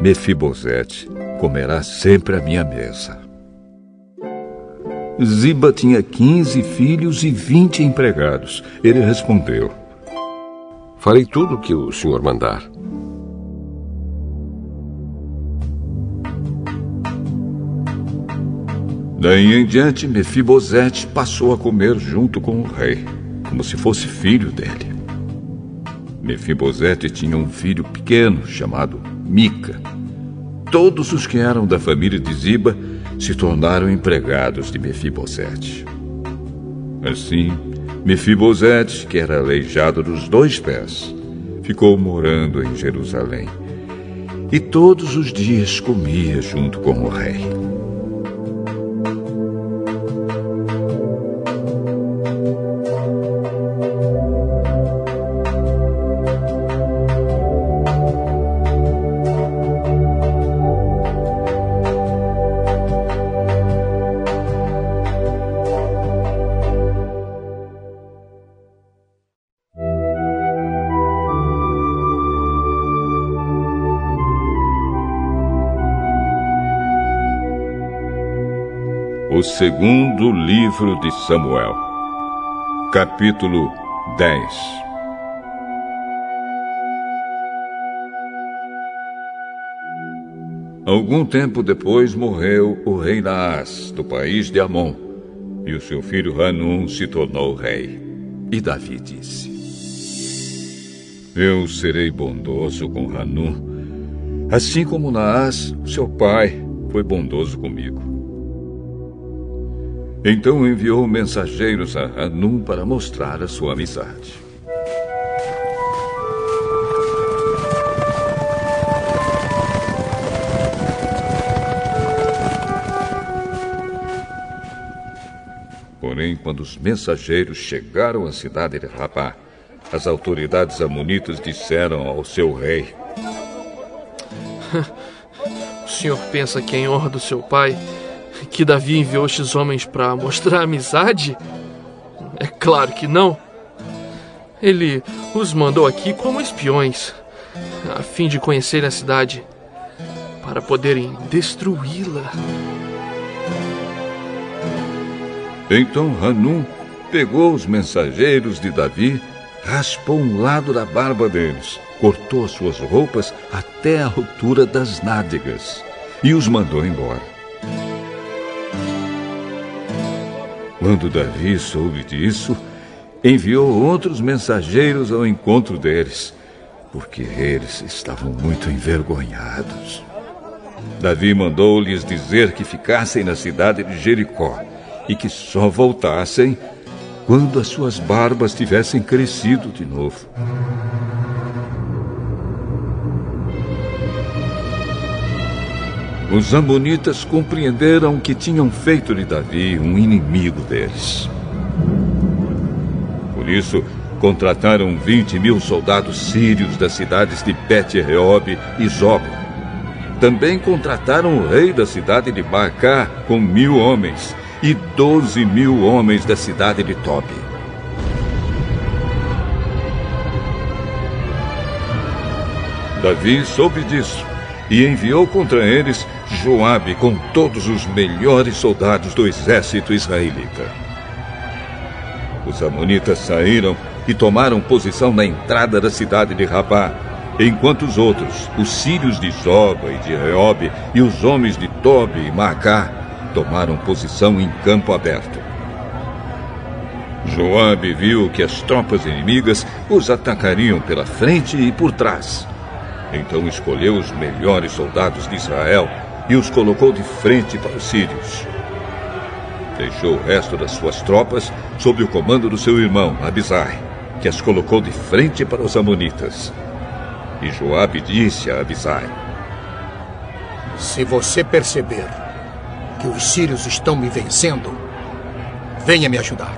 Speaker 1: Mefibosete comerá sempre à minha mesa. Ziba tinha quinze filhos e vinte empregados. Ele respondeu:
Speaker 2: Farei tudo o que o senhor mandar.
Speaker 1: Daí em diante, Mefibosete passou a comer junto com o rei, como se fosse filho dele. Mefibosete tinha um filho pequeno chamado Mica. Todos os que eram da família de Ziba se tornaram empregados de Mefibosete. Assim, Mefibosete, que era aleijado dos dois pés, ficou morando em Jerusalém. E todos os dias comia junto com o rei. Segundo livro de Samuel, capítulo 10 Algum tempo depois morreu o rei Naás, do país de Amon, e o seu filho Hanum se tornou rei. E Davi disse: Eu serei bondoso com Hanum, assim como Naás, seu pai, foi bondoso comigo. Então enviou mensageiros a Hanum para mostrar a sua amizade. Porém, quando os mensageiros chegaram à cidade de Rabá, as autoridades amonitas disseram ao seu rei:
Speaker 5: O senhor pensa que em honra do seu pai que Davi enviou estes homens para mostrar amizade? É claro que não. Ele os mandou aqui como espiões, a fim de conhecerem a cidade, para poderem destruí-la.
Speaker 1: Então Hanum pegou os mensageiros de Davi, raspou um lado da barba deles, cortou as suas roupas até a altura das nádegas e os mandou embora. Quando Davi soube disso, enviou outros mensageiros ao encontro deles, porque eles estavam muito envergonhados. Davi mandou-lhes dizer que ficassem na cidade de Jericó e que só voltassem quando as suas barbas tivessem crescido de novo. Os Amonitas compreenderam que tinham feito de Davi um inimigo deles. Por isso, contrataram 20 mil soldados sírios das cidades de Bet-Reob e Zoba. Também contrataram o rei da cidade de Bacá com mil homens e 12 mil homens da cidade de Tobi. Davi soube disso e enviou contra eles Joabe com todos os melhores soldados do exército israelita. Os amonitas saíram e tomaram posição na entrada da cidade de Rabá, enquanto os outros, os sírios de Zoba e de Reob e os homens de Tobi e Macá, tomaram posição em campo aberto. Joabe viu que as tropas inimigas os atacariam pela frente e por trás. Então escolheu os melhores soldados de Israel e os colocou de frente para os sírios. Deixou o resto das suas tropas sob o comando do seu irmão, Abisai, que as colocou de frente para os amonitas. E Joabe disse a Abisai:
Speaker 4: Se você perceber que os sírios estão me vencendo, venha me ajudar.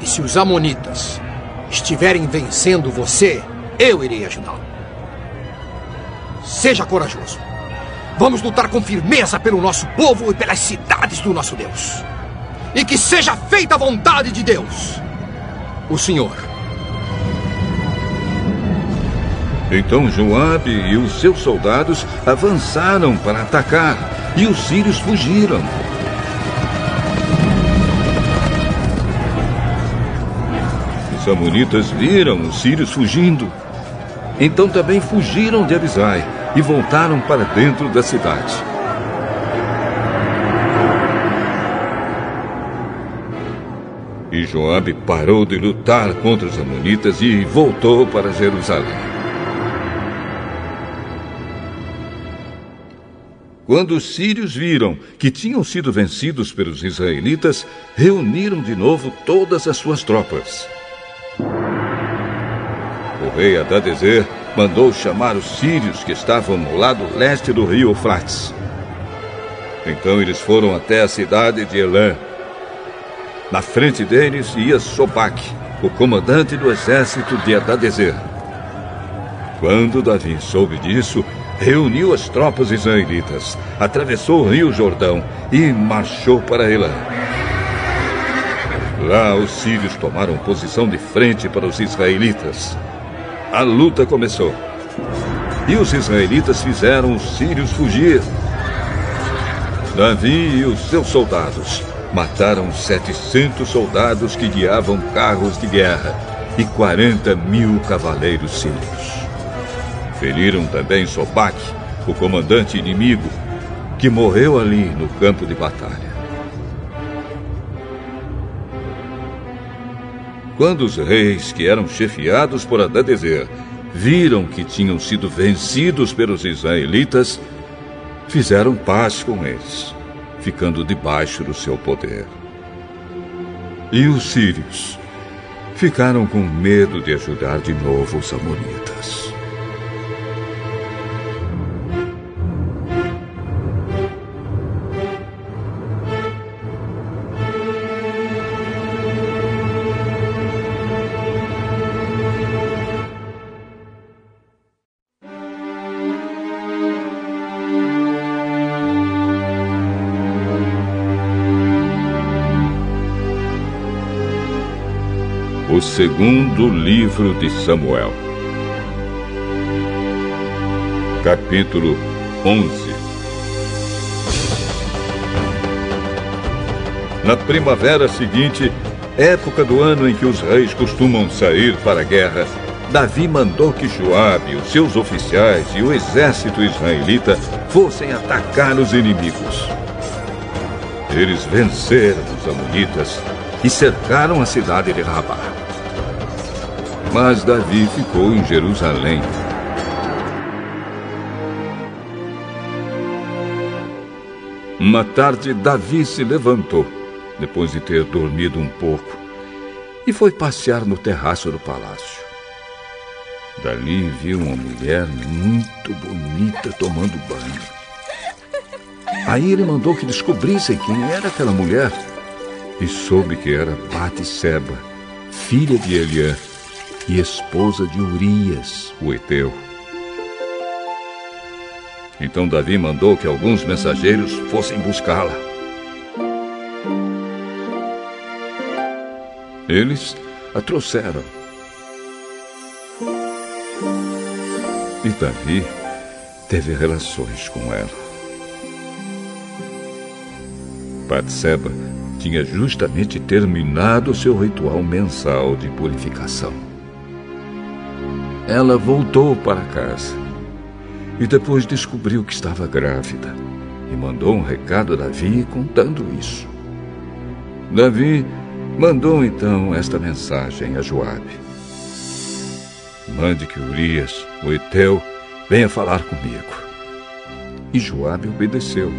Speaker 4: E se os amonitas estiverem vencendo você, eu irei ajudá-lo. Seja corajoso. Vamos lutar com firmeza pelo nosso povo e pelas cidades do nosso Deus. E que seja feita a vontade de Deus, o Senhor.
Speaker 1: Então Joabe e os seus soldados avançaram para atacar, e os sírios fugiram. Os amonitas viram os sírios fugindo. Então também fugiram de Abisai e voltaram para dentro da cidade. E Joabe parou de lutar contra os amonitas e voltou para Jerusalém. Quando os sírios viram que tinham sido vencidos pelos israelitas, reuniram de novo todas as suas tropas. Rei Adadezer mandou chamar os sírios que estavam no lado leste do rio Eufrates. Então eles foram até a cidade de Elã. Na frente deles ia Sobaque, o comandante do exército de Adadezer. Quando Davi soube disso, reuniu as tropas israelitas, atravessou o rio Jordão e marchou para Elã. Lá os sírios tomaram posição de frente para os israelitas. A luta começou. E os israelitas fizeram os sírios fugir. Davi e os seus soldados mataram 700 soldados que guiavam carros de guerra e 40 mil cavaleiros sírios. Feriram também Sobaque, o comandante inimigo, que morreu ali no campo de batalha. Quando os reis, que eram chefiados por Adadezer, viram que tinham sido vencidos pelos israelitas, fizeram paz com eles, ficando debaixo do seu poder. E os sírios ficaram com medo de ajudar de novo os amonitas. Segundo livro de Samuel, capítulo 11. Na primavera seguinte, época do ano em que os reis costumam sair para a guerra, Davi mandou que Joabe, os seus oficiais e o exército israelita fossem atacar os inimigos. Eles venceram os amonitas e cercaram a cidade de Rabá. Mas Davi ficou em Jerusalém. Uma tarde, Davi se levantou, depois de ter dormido um pouco, e foi passear no terraço do palácio. Dali viu uma mulher muito bonita tomando banho. Aí ele mandou que descobrissem quem era aquela mulher e soube que era Batisseba, filha de Eliã e esposa de Urias, o Eteu. Então Davi mandou que alguns mensageiros fossem buscá-la. Eles a trouxeram. E Davi teve relações com ela. Batseba tinha justamente terminado seu ritual mensal de purificação. Ela voltou para casa e depois descobriu que estava grávida e mandou um recado a Davi contando isso. Davi mandou então esta mensagem a Joabe: Mande que Urias, o Eteu, venha falar comigo. E Joabe obedeceu.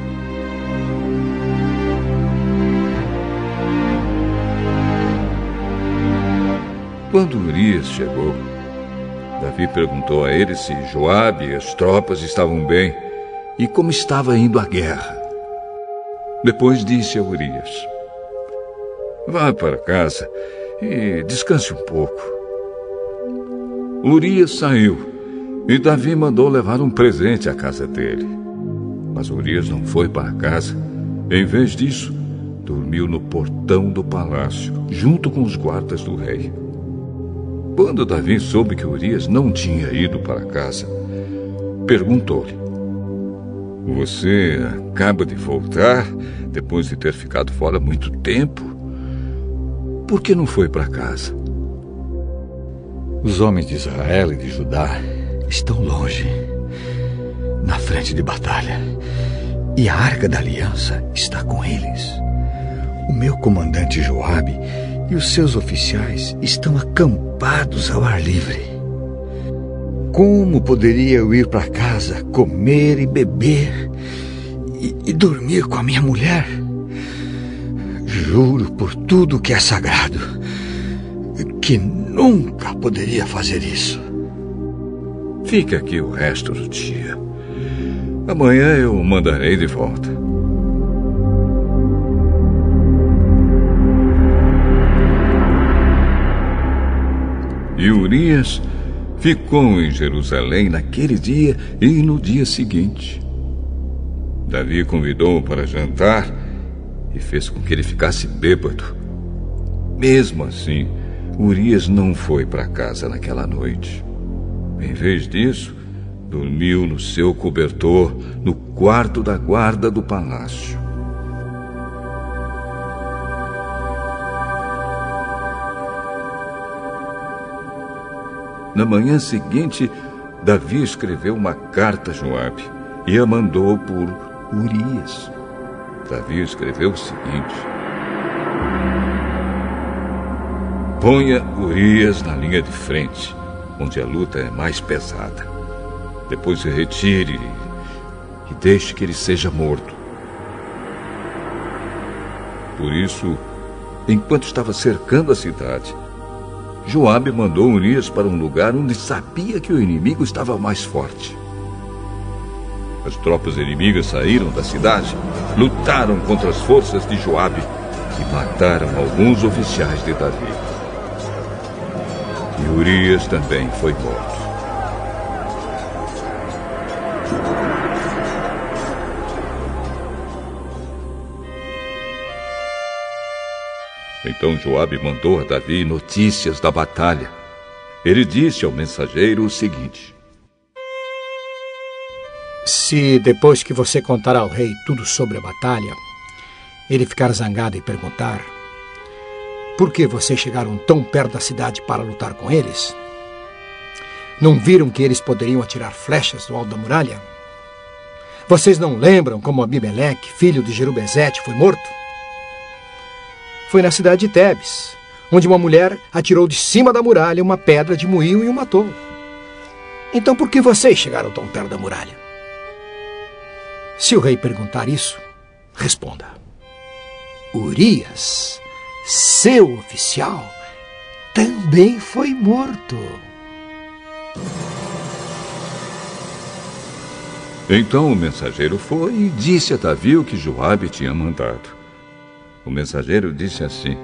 Speaker 1: Quando Urias chegou, Davi perguntou a ele se Joabe e as tropas estavam bem e como estava indo a guerra. Depois disse a Urias: Vá para casa e descanse um pouco. Urias saiu e Davi mandou levar um presente à casa dele. Mas Urias não foi para casa. Em vez disso, dormiu no portão do palácio, junto com os guardas do rei. Quando Davi soube que Urias não tinha ido para casa, perguntou-lhe: Você acaba de voltar depois de ter ficado fora muito tempo? Por que não foi para casa?
Speaker 11: Os homens de Israel e de Judá estão longe, na frente de batalha. E a arca da aliança está com eles. O meu comandante Joabe e os seus oficiais estão acampados ao ar livre. Como poderia eu ir para casa, comer e beber e, e, dormir com a minha mulher? Juro por tudo que é sagrado que nunca poderia fazer isso.
Speaker 1: Fique aqui o resto do dia. Amanhã eu mandarei de volta. Urias ficou em Jerusalém naquele dia e no dia seguinte. Davi convidou-o para jantar e fez com que ele ficasse bêbado. Mesmo assim, Urias não foi para casa naquela noite. Em vez disso, dormiu no seu cobertor no quarto da guarda do palácio. Na manhã seguinte, Davi escreveu uma carta a Joabe e a mandou por Urias. Davi escreveu o seguinte: Ponha Urias na linha de frente, onde a luta é mais pesada. Depois se retire e deixe que ele seja morto. Por isso, enquanto estava cercando a cidade, Joabe mandou Urias para um lugar onde sabia que o inimigo estava mais forte. As tropas inimigas saíram da cidade, lutaram contra as forças de Joabe e mataram alguns oficiais de Davi. E Urias também foi morto. Então Joabe mandou a Davi notícias da batalha. Ele disse ao mensageiro o seguinte:
Speaker 4: Se depois que você contar ao rei tudo sobre a batalha, ele ficar zangado e perguntar: Por que vocês chegaram tão perto da cidade para lutar com eles? Não viram que eles poderiam atirar flechas do alto da muralha? Vocês não lembram como Abimeleque, filho de Jerubezete, foi morto? Foi na cidade de Tebes, onde uma mulher atirou de cima da muralha uma pedra de moinho e o matou. Então por que vocês chegaram tão perto da muralha? Se o rei perguntar isso, responda: Urias, seu oficial, também foi morto.
Speaker 1: Então o mensageiro foi e disse a Davi o que Joabe tinha mandado. O mensageiro disse assim: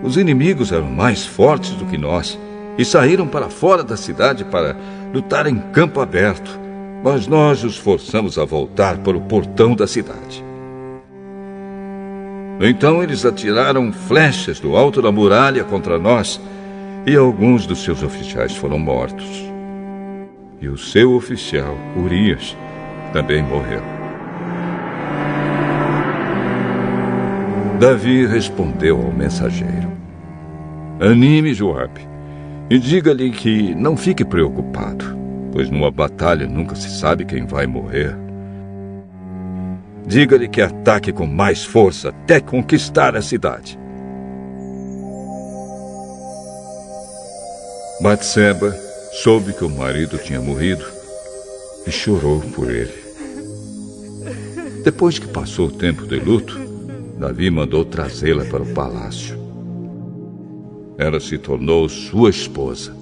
Speaker 1: Os inimigos eram mais fortes do que nós e saíram para fora da cidade para lutar em campo aberto, mas nós os forçamos a voltar para o portão da cidade. Então eles atiraram flechas do alto da muralha contra nós e alguns dos seus oficiais foram mortos. E o seu oficial, Urias, também morreu. Davi respondeu ao mensageiro: Anime Joabe e diga-lhe que não fique preocupado, pois numa batalha nunca se sabe quem vai morrer. Diga-lhe que ataque com mais força até conquistar a cidade. Batseba soube que o marido tinha morrido e chorou por ele. Depois que passou o tempo de luto, Davi mandou trazê-la para o palácio. Ela se tornou sua esposa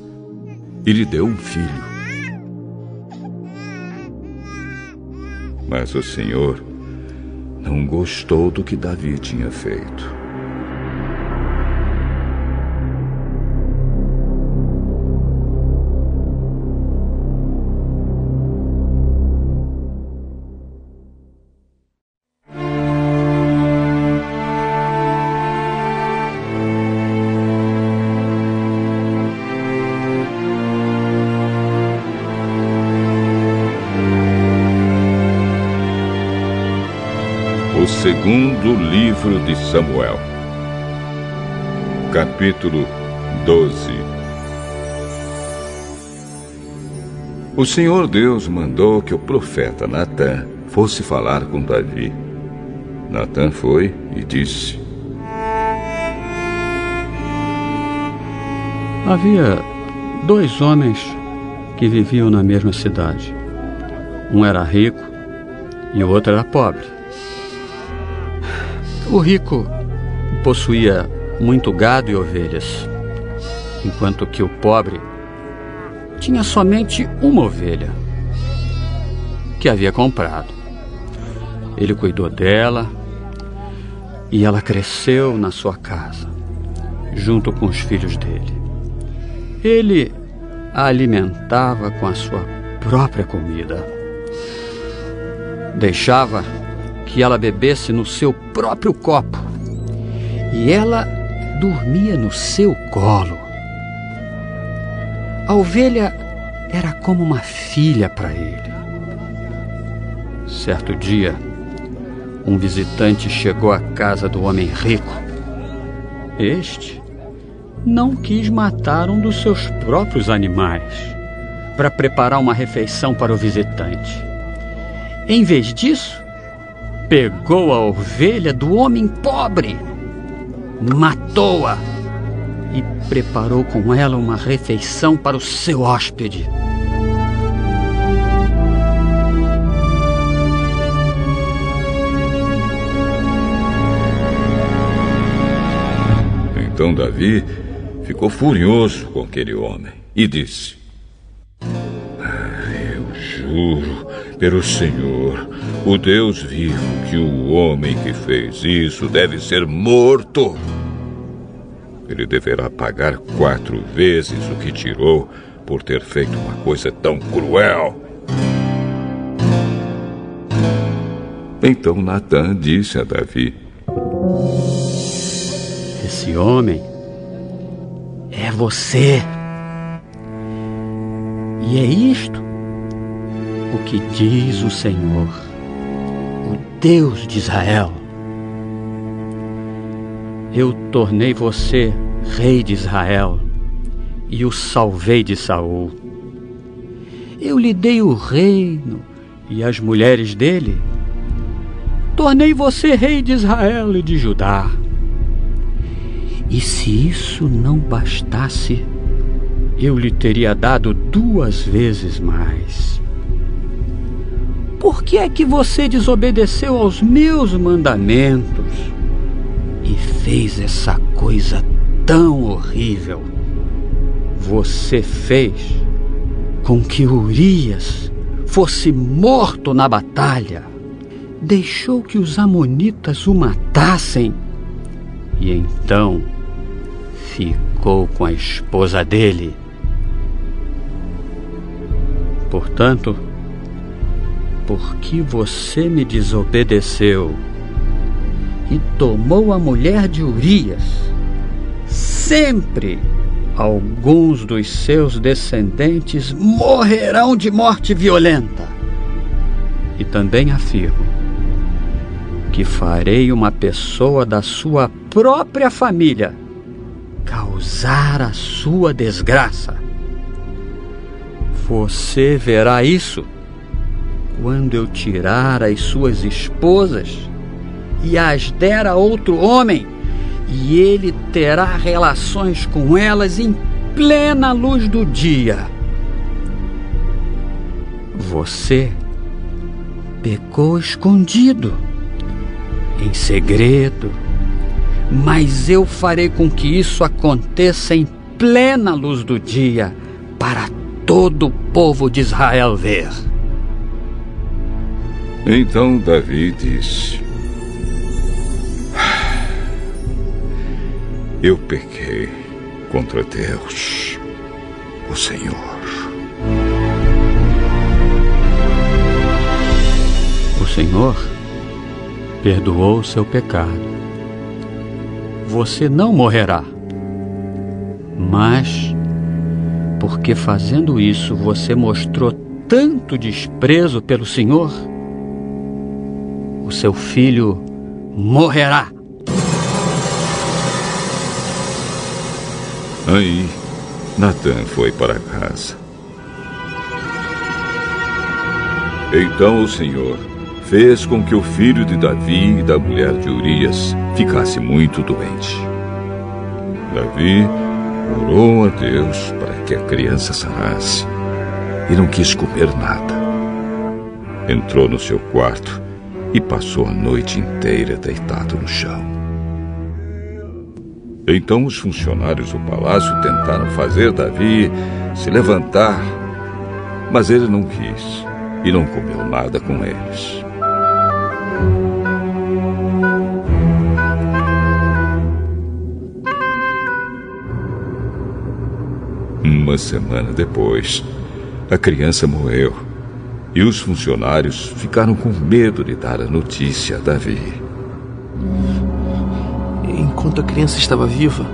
Speaker 1: e lhe deu um filho. Mas o Senhor não gostou do que Davi tinha feito. Segundo livro de Samuel, capítulo 12. O Senhor Deus mandou que o profeta Natã fosse falar com Davi. Natã foi e disse:
Speaker 10: Havia dois homens que viviam na mesma cidade. Um era rico e o outro era pobre. O rico possuía muito gado e ovelhas, enquanto que o pobre tinha somente uma ovelha que havia comprado. Ele cuidou dela e ela cresceu na sua casa, junto com os filhos dele. Ele a alimentava com a sua própria comida. Deixava que ela bebesse no seu próprio copo e ela dormia no seu colo. A ovelha era como uma filha para ele. Certo dia, um visitante chegou à casa do homem rico. Este não quis matar um dos seus próprios animais para preparar uma refeição para o visitante. Em vez disso, pegou a ovelha do homem pobre, matou-a e preparou com ela uma refeição para o seu hóspede.
Speaker 1: Então Davi ficou furioso com aquele homem e disse: ah, Eu juro pelo Senhor, o Deus vivo, que o homem que fez isso deve ser morto. Ele deverá pagar quatro vezes o que tirou por ter feito uma coisa tão cruel. Então Natan disse a Davi:
Speaker 10: Esse homem é você. E é isto o que diz o Senhor, Deus de Israel. Eu tornei você rei de Israel e o salvei de Saul. Eu lhe dei o reino e as mulheres dele. Tornei você rei de Israel e de Judá. E se isso não bastasse, eu lhe teria dado duas vezes mais. Por que é que você desobedeceu aos meus mandamentos e fez essa coisa tão horrível? Você fez com que Urias fosse morto na batalha. Deixou que os Amonitas o matassem. E então ficou com a esposa dele. Portanto, porque você me desobedeceu e tomou a mulher de Urias, sempre alguns dos seus descendentes morrerão de morte violenta. E também afirmo que farei uma pessoa da sua própria família causar a sua desgraça. Você verá isso quando eu tirar as suas esposas e as der a outro homem, e ele terá relações com elas em plena luz do dia. Você pecou escondido, em segredo, mas eu farei com que isso aconteça em plena luz do dia para todo o povo de Israel ver.
Speaker 1: Então Davi disse: Eu pequei contra Deus, o Senhor.
Speaker 10: O Senhor perdoou seu pecado. Você não morrerá. Mas, porque fazendo isso você mostrou tanto desprezo pelo Senhor, o seu filho morrerá.
Speaker 1: Aí, Natan foi para casa. Então o Senhor fez com que o filho de Davi e da mulher de Urias ficasse muito doente. Davi orou a Deus para que a criança sanasse e não quis comer nada. Entrou no seu quarto e passou a noite inteira deitado no chão. Então os funcionários do palácio tentaram fazer Davi se levantar, mas ele não quis e não comeu nada com eles. Uma semana depois, a criança morreu e os funcionários ficaram com medo de dar a notícia a Davi.
Speaker 5: Enquanto a criança estava viva,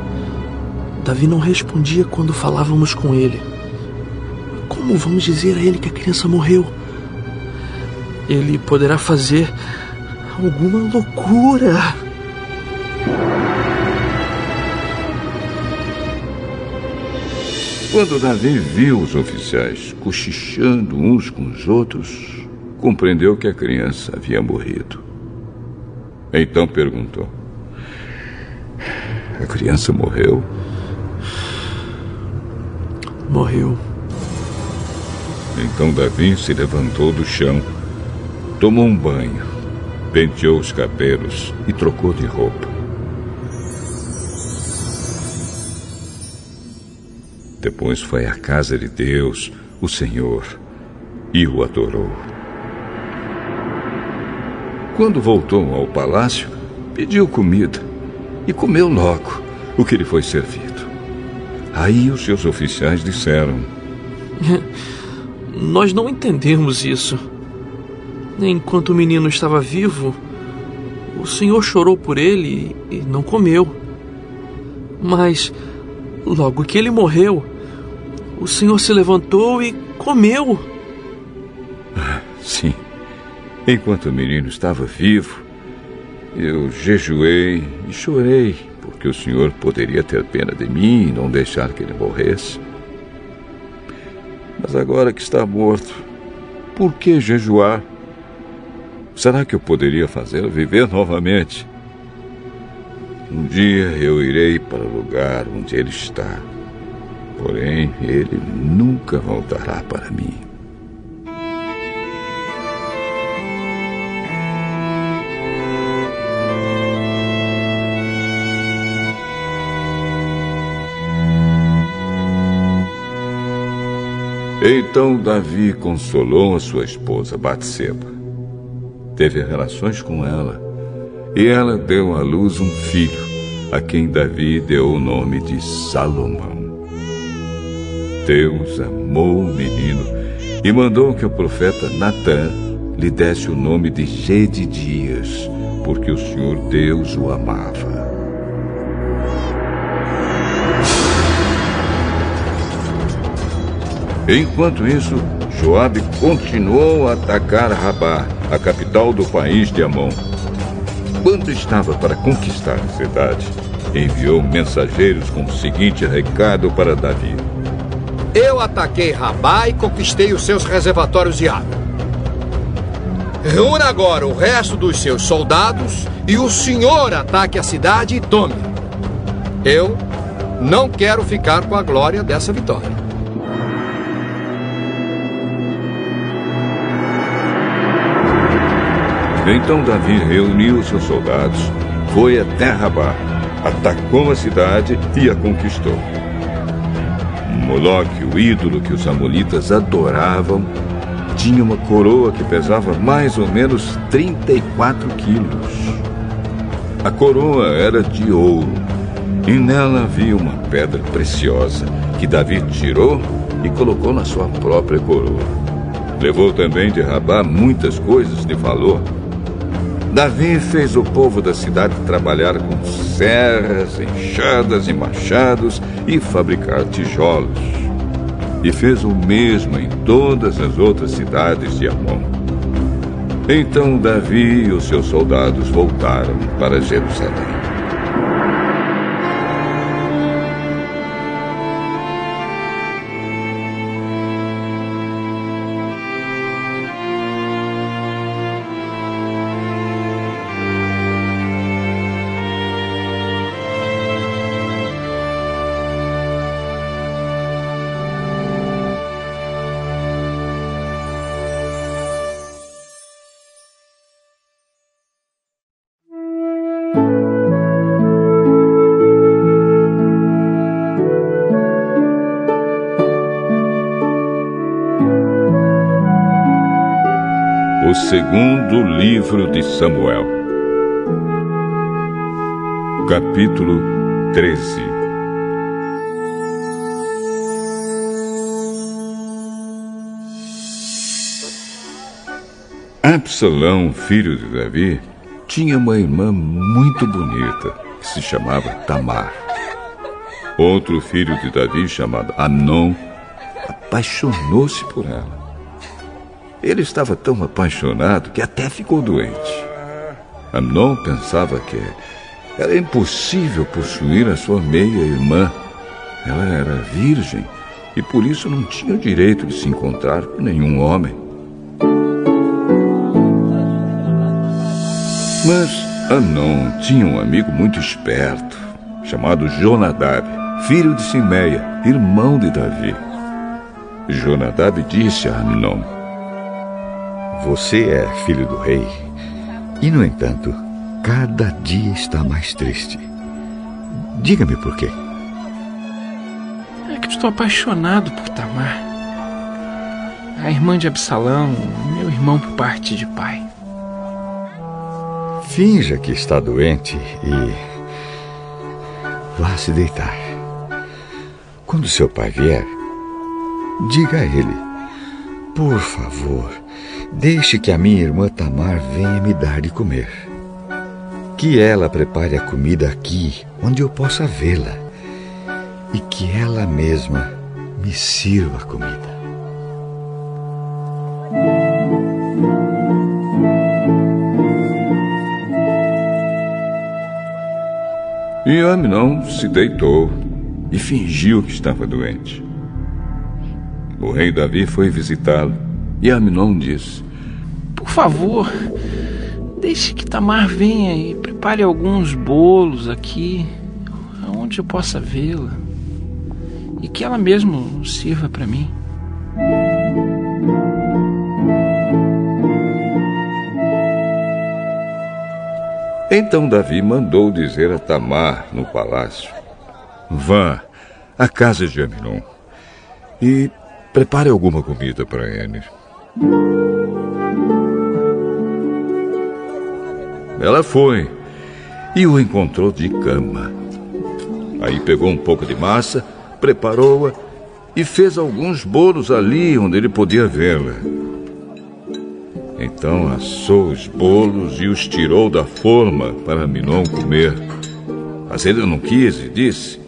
Speaker 5: Davi não respondia quando falávamos com ele. Como vamos dizer a ele que a criança morreu? Ele poderá fazer alguma loucura.
Speaker 1: Quando Davi viu os oficiais cochichando uns com os outros, compreendeu que a criança havia morrido. Então perguntou: A criança morreu?
Speaker 5: Morreu.
Speaker 1: Então Davi se levantou do chão, tomou um banho, penteou os cabelos e trocou de roupa. Depois foi à casa de Deus, o Senhor, e o adorou. Quando voltou ao palácio, pediu comida e comeu logo o que lhe foi servido. Aí os seus oficiais disseram:
Speaker 5: Nós não entendemos isso. Enquanto o menino estava vivo, o Senhor chorou por ele e não comeu. Mas, logo que ele morreu, o Senhor se levantou e comeu.
Speaker 1: Sim. Enquanto o menino estava vivo, eu jejuei e chorei, porque o Senhor poderia ter pena de mim e não deixar que ele morresse. Mas agora que está morto, por que jejuar? Será que eu poderia fazê-lo viver novamente? Um dia eu irei para o lugar onde ele está Porém, ele nunca voltará para mim. Então Davi consolou a sua esposa Batseba. Teve relações com ela e ela deu à luz um filho, a quem Davi deu o nome de Salomão. Deus amou o menino e mandou que o profeta Natã lhe desse o nome de Gedidias, porque o Senhor Deus o amava. Enquanto isso, Joabe continuou a atacar Rabá, a capital do país de Amon. Quando estava para conquistar a cidade, enviou mensageiros com o seguinte recado para Davi:
Speaker 4: eu ataquei Rabá e conquistei os seus reservatórios de água. Reúna agora o resto dos seus soldados e o senhor ataque a cidade e tome. Eu não quero ficar com a glória dessa vitória.
Speaker 1: Então Davi reuniu seus soldados, foi até Rabá, atacou a cidade e a conquistou. Moloque, o ídolo que os amonitas adoravam, tinha uma coroa que pesava mais ou menos 34 quilos. A coroa era de ouro e nela havia uma pedra preciosa que Davi tirou e colocou na sua própria coroa. Levou também de Rabá muitas coisas de valor. Davi fez o povo da cidade trabalhar com serras, enxadas e machados e fabricar tijolos. E fez o mesmo em todas as outras cidades de Amon. Então Davi e os seus soldados voltaram para Jerusalém. Segundo livro de Samuel, capítulo 13. Absalão, filho de Davi, tinha uma irmã muito bonita que se chamava Tamar. Outro filho de Davi, chamado Anon, apaixonou-se por ela. Ele estava tão apaixonado que até ficou doente. Amnon pensava que era impossível possuir a sua meia-irmã. Ela era virgem e por isso não tinha o direito de se encontrar com nenhum homem. Mas Amnon tinha um amigo muito esperto, chamado Jonadab, filho de Simeia, irmão de Davi. Jonadab disse a Amnon:
Speaker 11: você é filho do rei e, no entanto, cada dia está mais triste. Diga-me por quê.
Speaker 3: É que estou apaixonado por Tamar. A irmã de Absalão, meu irmão por parte de pai.
Speaker 11: Finja que está doente e. vá se deitar. Quando seu pai vier, diga a ele: Por favor, Deixe que a minha irmã Tamar venha me dar de comer. Que ela prepare a comida aqui, onde eu possa vê-la. E que ela mesma me sirva a comida.
Speaker 1: E Aminon se deitou e fingiu que estava doente. O rei Davi foi visitá-lo e Aminon disse:
Speaker 3: Por favor, deixe que Tamar venha e prepare alguns bolos aqui, onde eu possa vê-la. E que ela mesmo sirva para mim.
Speaker 1: Então Davi mandou dizer a Tamar no palácio: Vá à casa de Aminon e prepare alguma comida para ele. Ela foi e o encontrou de cama. Aí pegou um pouco de massa, preparou-a e fez alguns bolos ali onde ele podia vê-la. Então assou os bolos e os tirou da forma para Minon comer. Mas ele não quis e disse: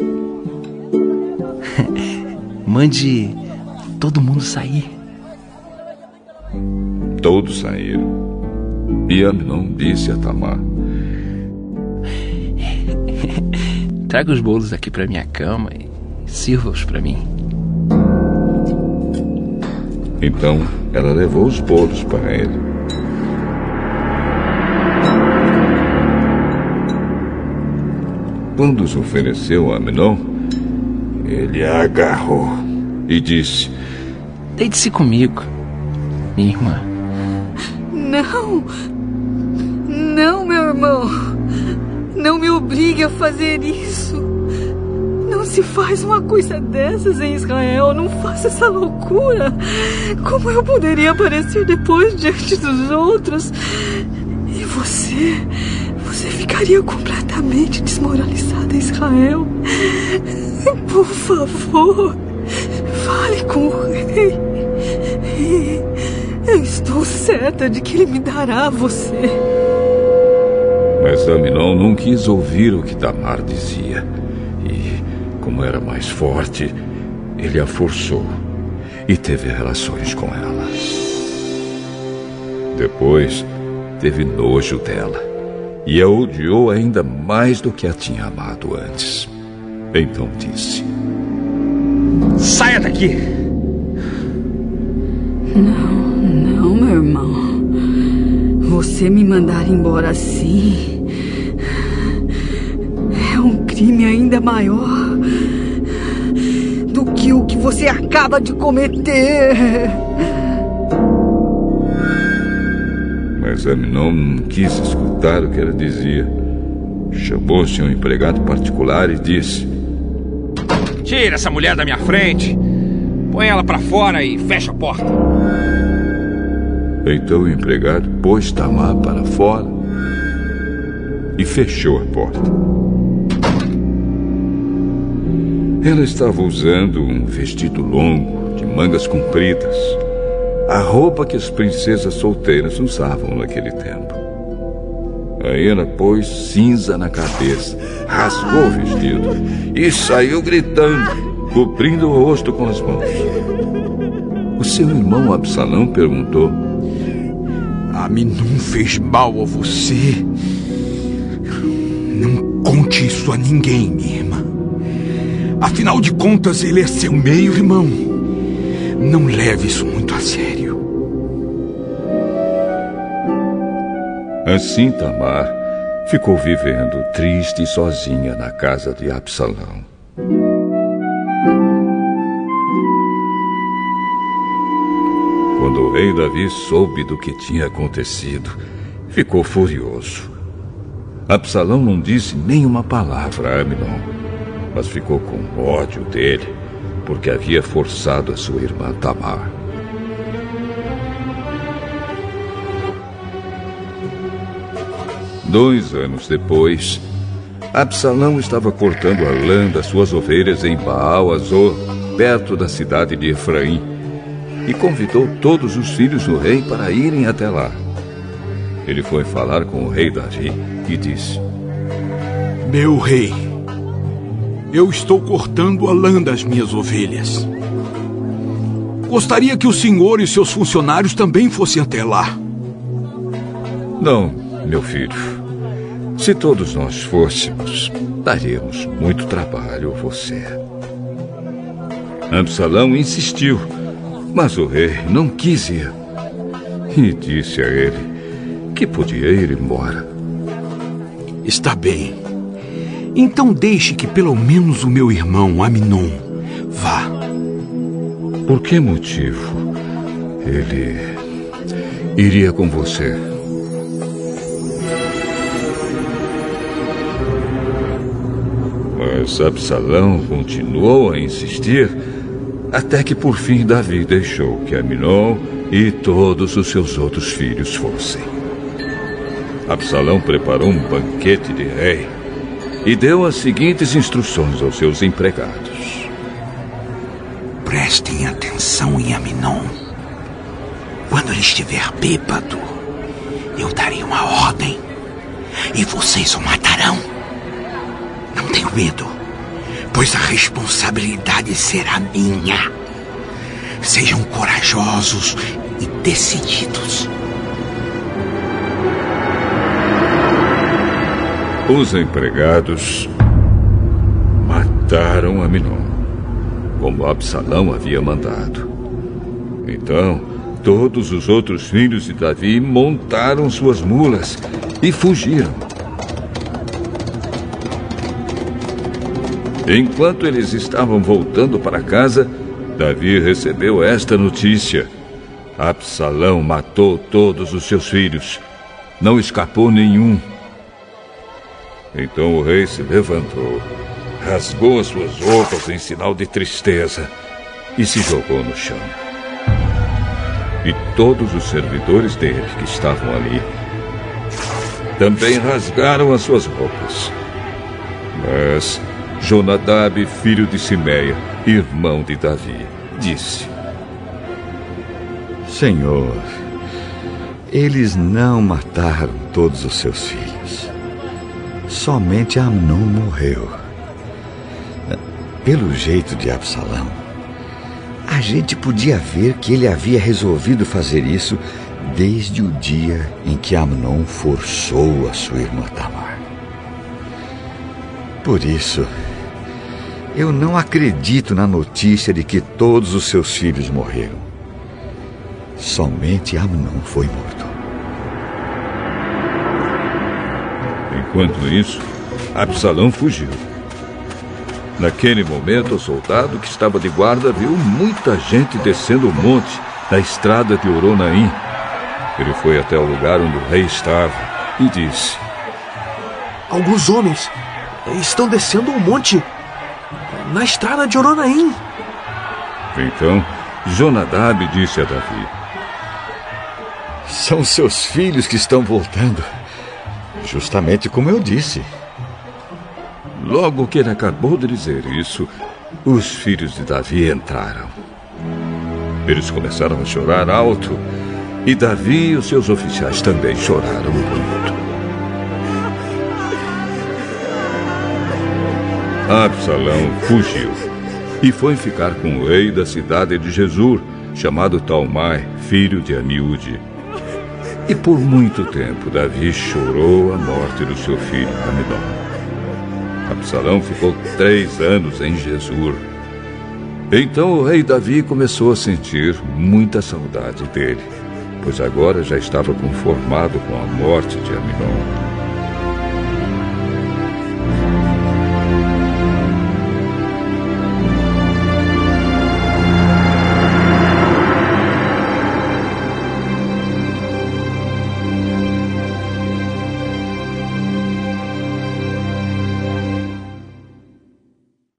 Speaker 3: Mande todo mundo sair.
Speaker 1: Todos saíram. E Amnon disse a Tamar:
Speaker 3: Traga os bolos aqui para minha cama e sirva-os para mim.
Speaker 1: Então ela levou os bolos para ele. Quando os ofereceu a Amnon, ele a agarrou e disse:
Speaker 3: Deite-se comigo, minha irmã.
Speaker 12: Não! Não, Não me obrigue a fazer isso! Não se faz uma coisa dessas em Israel! Não faça essa loucura! Como eu poderia aparecer depois diante dos outros? E você. Você ficaria completamente desmoralizada Israel? Por favor, fale com o rei. Eu estou certa de que ele me dará você.
Speaker 1: Mas Aminon não quis ouvir o que Tamar dizia. E, como era mais forte, ele a forçou e teve relações com ela. Depois, teve nojo dela e a odiou ainda mais do que a tinha amado antes. Então disse:
Speaker 3: Saia daqui!
Speaker 12: Não, não, meu irmão. Você me mandar embora assim crime ainda maior do que o que você acaba de cometer.
Speaker 1: Mas Aminon não quis escutar o que ela dizia. Chamou-se um empregado particular e disse:
Speaker 3: Tira essa mulher da minha frente. Põe ela para fora e fecha a porta.
Speaker 1: Então o empregado pôs Tamar para fora e fechou a porta. Ela estava usando um vestido longo, de mangas compridas, a roupa que as princesas solteiras usavam naquele tempo. Aí ela pôs cinza na cabeça, rasgou o vestido e saiu gritando, cobrindo o rosto com as mãos. O seu irmão Absalão perguntou:
Speaker 6: Aminon fez mal a você? Não conte isso a ninguém, minha. Afinal de contas, ele é seu meio-irmão. Não leve isso muito a sério.
Speaker 1: Assim Tamar ficou vivendo triste e sozinha na casa de Absalão. Quando o rei Davi soube do que tinha acontecido, ficou furioso. Absalão não disse nenhuma palavra a Aminon, mas ficou com ódio dele, porque havia forçado a sua irmã Tamar. Dois anos depois, Absalão estava cortando a lã das suas ovelhas em Baal Azor, perto da cidade de Efraim, e convidou todos os filhos do rei para irem até lá. Ele foi falar com o rei Davi e disse:
Speaker 6: Meu rei, eu estou cortando a lã das minhas ovelhas. Gostaria que o senhor e seus funcionários também fossem até lá.
Speaker 1: Não, meu filho. Se todos nós fôssemos, daríamos muito trabalho a você. Absalão insistiu, mas o rei não quis ir. E disse a ele que podia ir embora.
Speaker 6: Está bem. Então deixe que pelo menos o meu irmão Aminon vá.
Speaker 1: Por que motivo ele iria com você? Mas Absalão continuou a insistir até que por fim Davi deixou que Aminon e todos os seus outros filhos fossem. Absalão preparou um banquete de rei e deu as seguintes instruções aos seus empregados:
Speaker 8: Prestem atenção em Aminon. Quando ele estiver bêbado, eu darei uma ordem e vocês o matarão. Não tenho medo, pois a responsabilidade será minha. Sejam corajosos e decididos.
Speaker 1: Os empregados mataram Aminon, como Absalão havia mandado. Então, todos os outros filhos de Davi montaram suas mulas e fugiram. Enquanto eles estavam voltando para casa, Davi recebeu esta notícia: Absalão matou todos os seus filhos. Não escapou nenhum. Então o rei se levantou, rasgou as suas roupas em sinal de tristeza e se jogou no chão. E todos os servidores dele que estavam ali também rasgaram as suas roupas. Mas Jonadab, filho de Simeia, irmão de Davi, disse:
Speaker 11: Senhor, eles não mataram todos os seus filhos. Somente Amnon morreu. Pelo jeito de Absalão, a gente podia ver que ele havia resolvido fazer isso desde o dia em que Amnon forçou a sua irmã Tamar. Por isso, eu não acredito na notícia de que todos os seus filhos morreram. Somente Amnon foi morto.
Speaker 1: Enquanto isso, Absalão fugiu. Naquele momento, o soldado que estava de guarda viu muita gente descendo o monte na estrada de Oronaim. Ele foi até o lugar onde o rei estava e disse:
Speaker 13: Alguns homens estão descendo o monte na estrada de Oronaim.
Speaker 1: Então, Jonadab disse a Davi:
Speaker 11: São seus filhos que estão voltando. Justamente como eu disse.
Speaker 1: Logo que ele acabou de dizer isso, os filhos de Davi entraram. Eles começaram a chorar alto, e Davi e os seus oficiais também choraram muito. Absalão fugiu e foi ficar com o rei da cidade de Jesur, chamado Talmai, filho de Amiúde. E por muito tempo Davi chorou a morte do seu filho Amidon. Absalão ficou três anos em Jesur. Então o rei Davi começou a sentir muita saudade dele, pois agora já estava conformado com a morte de Aminon.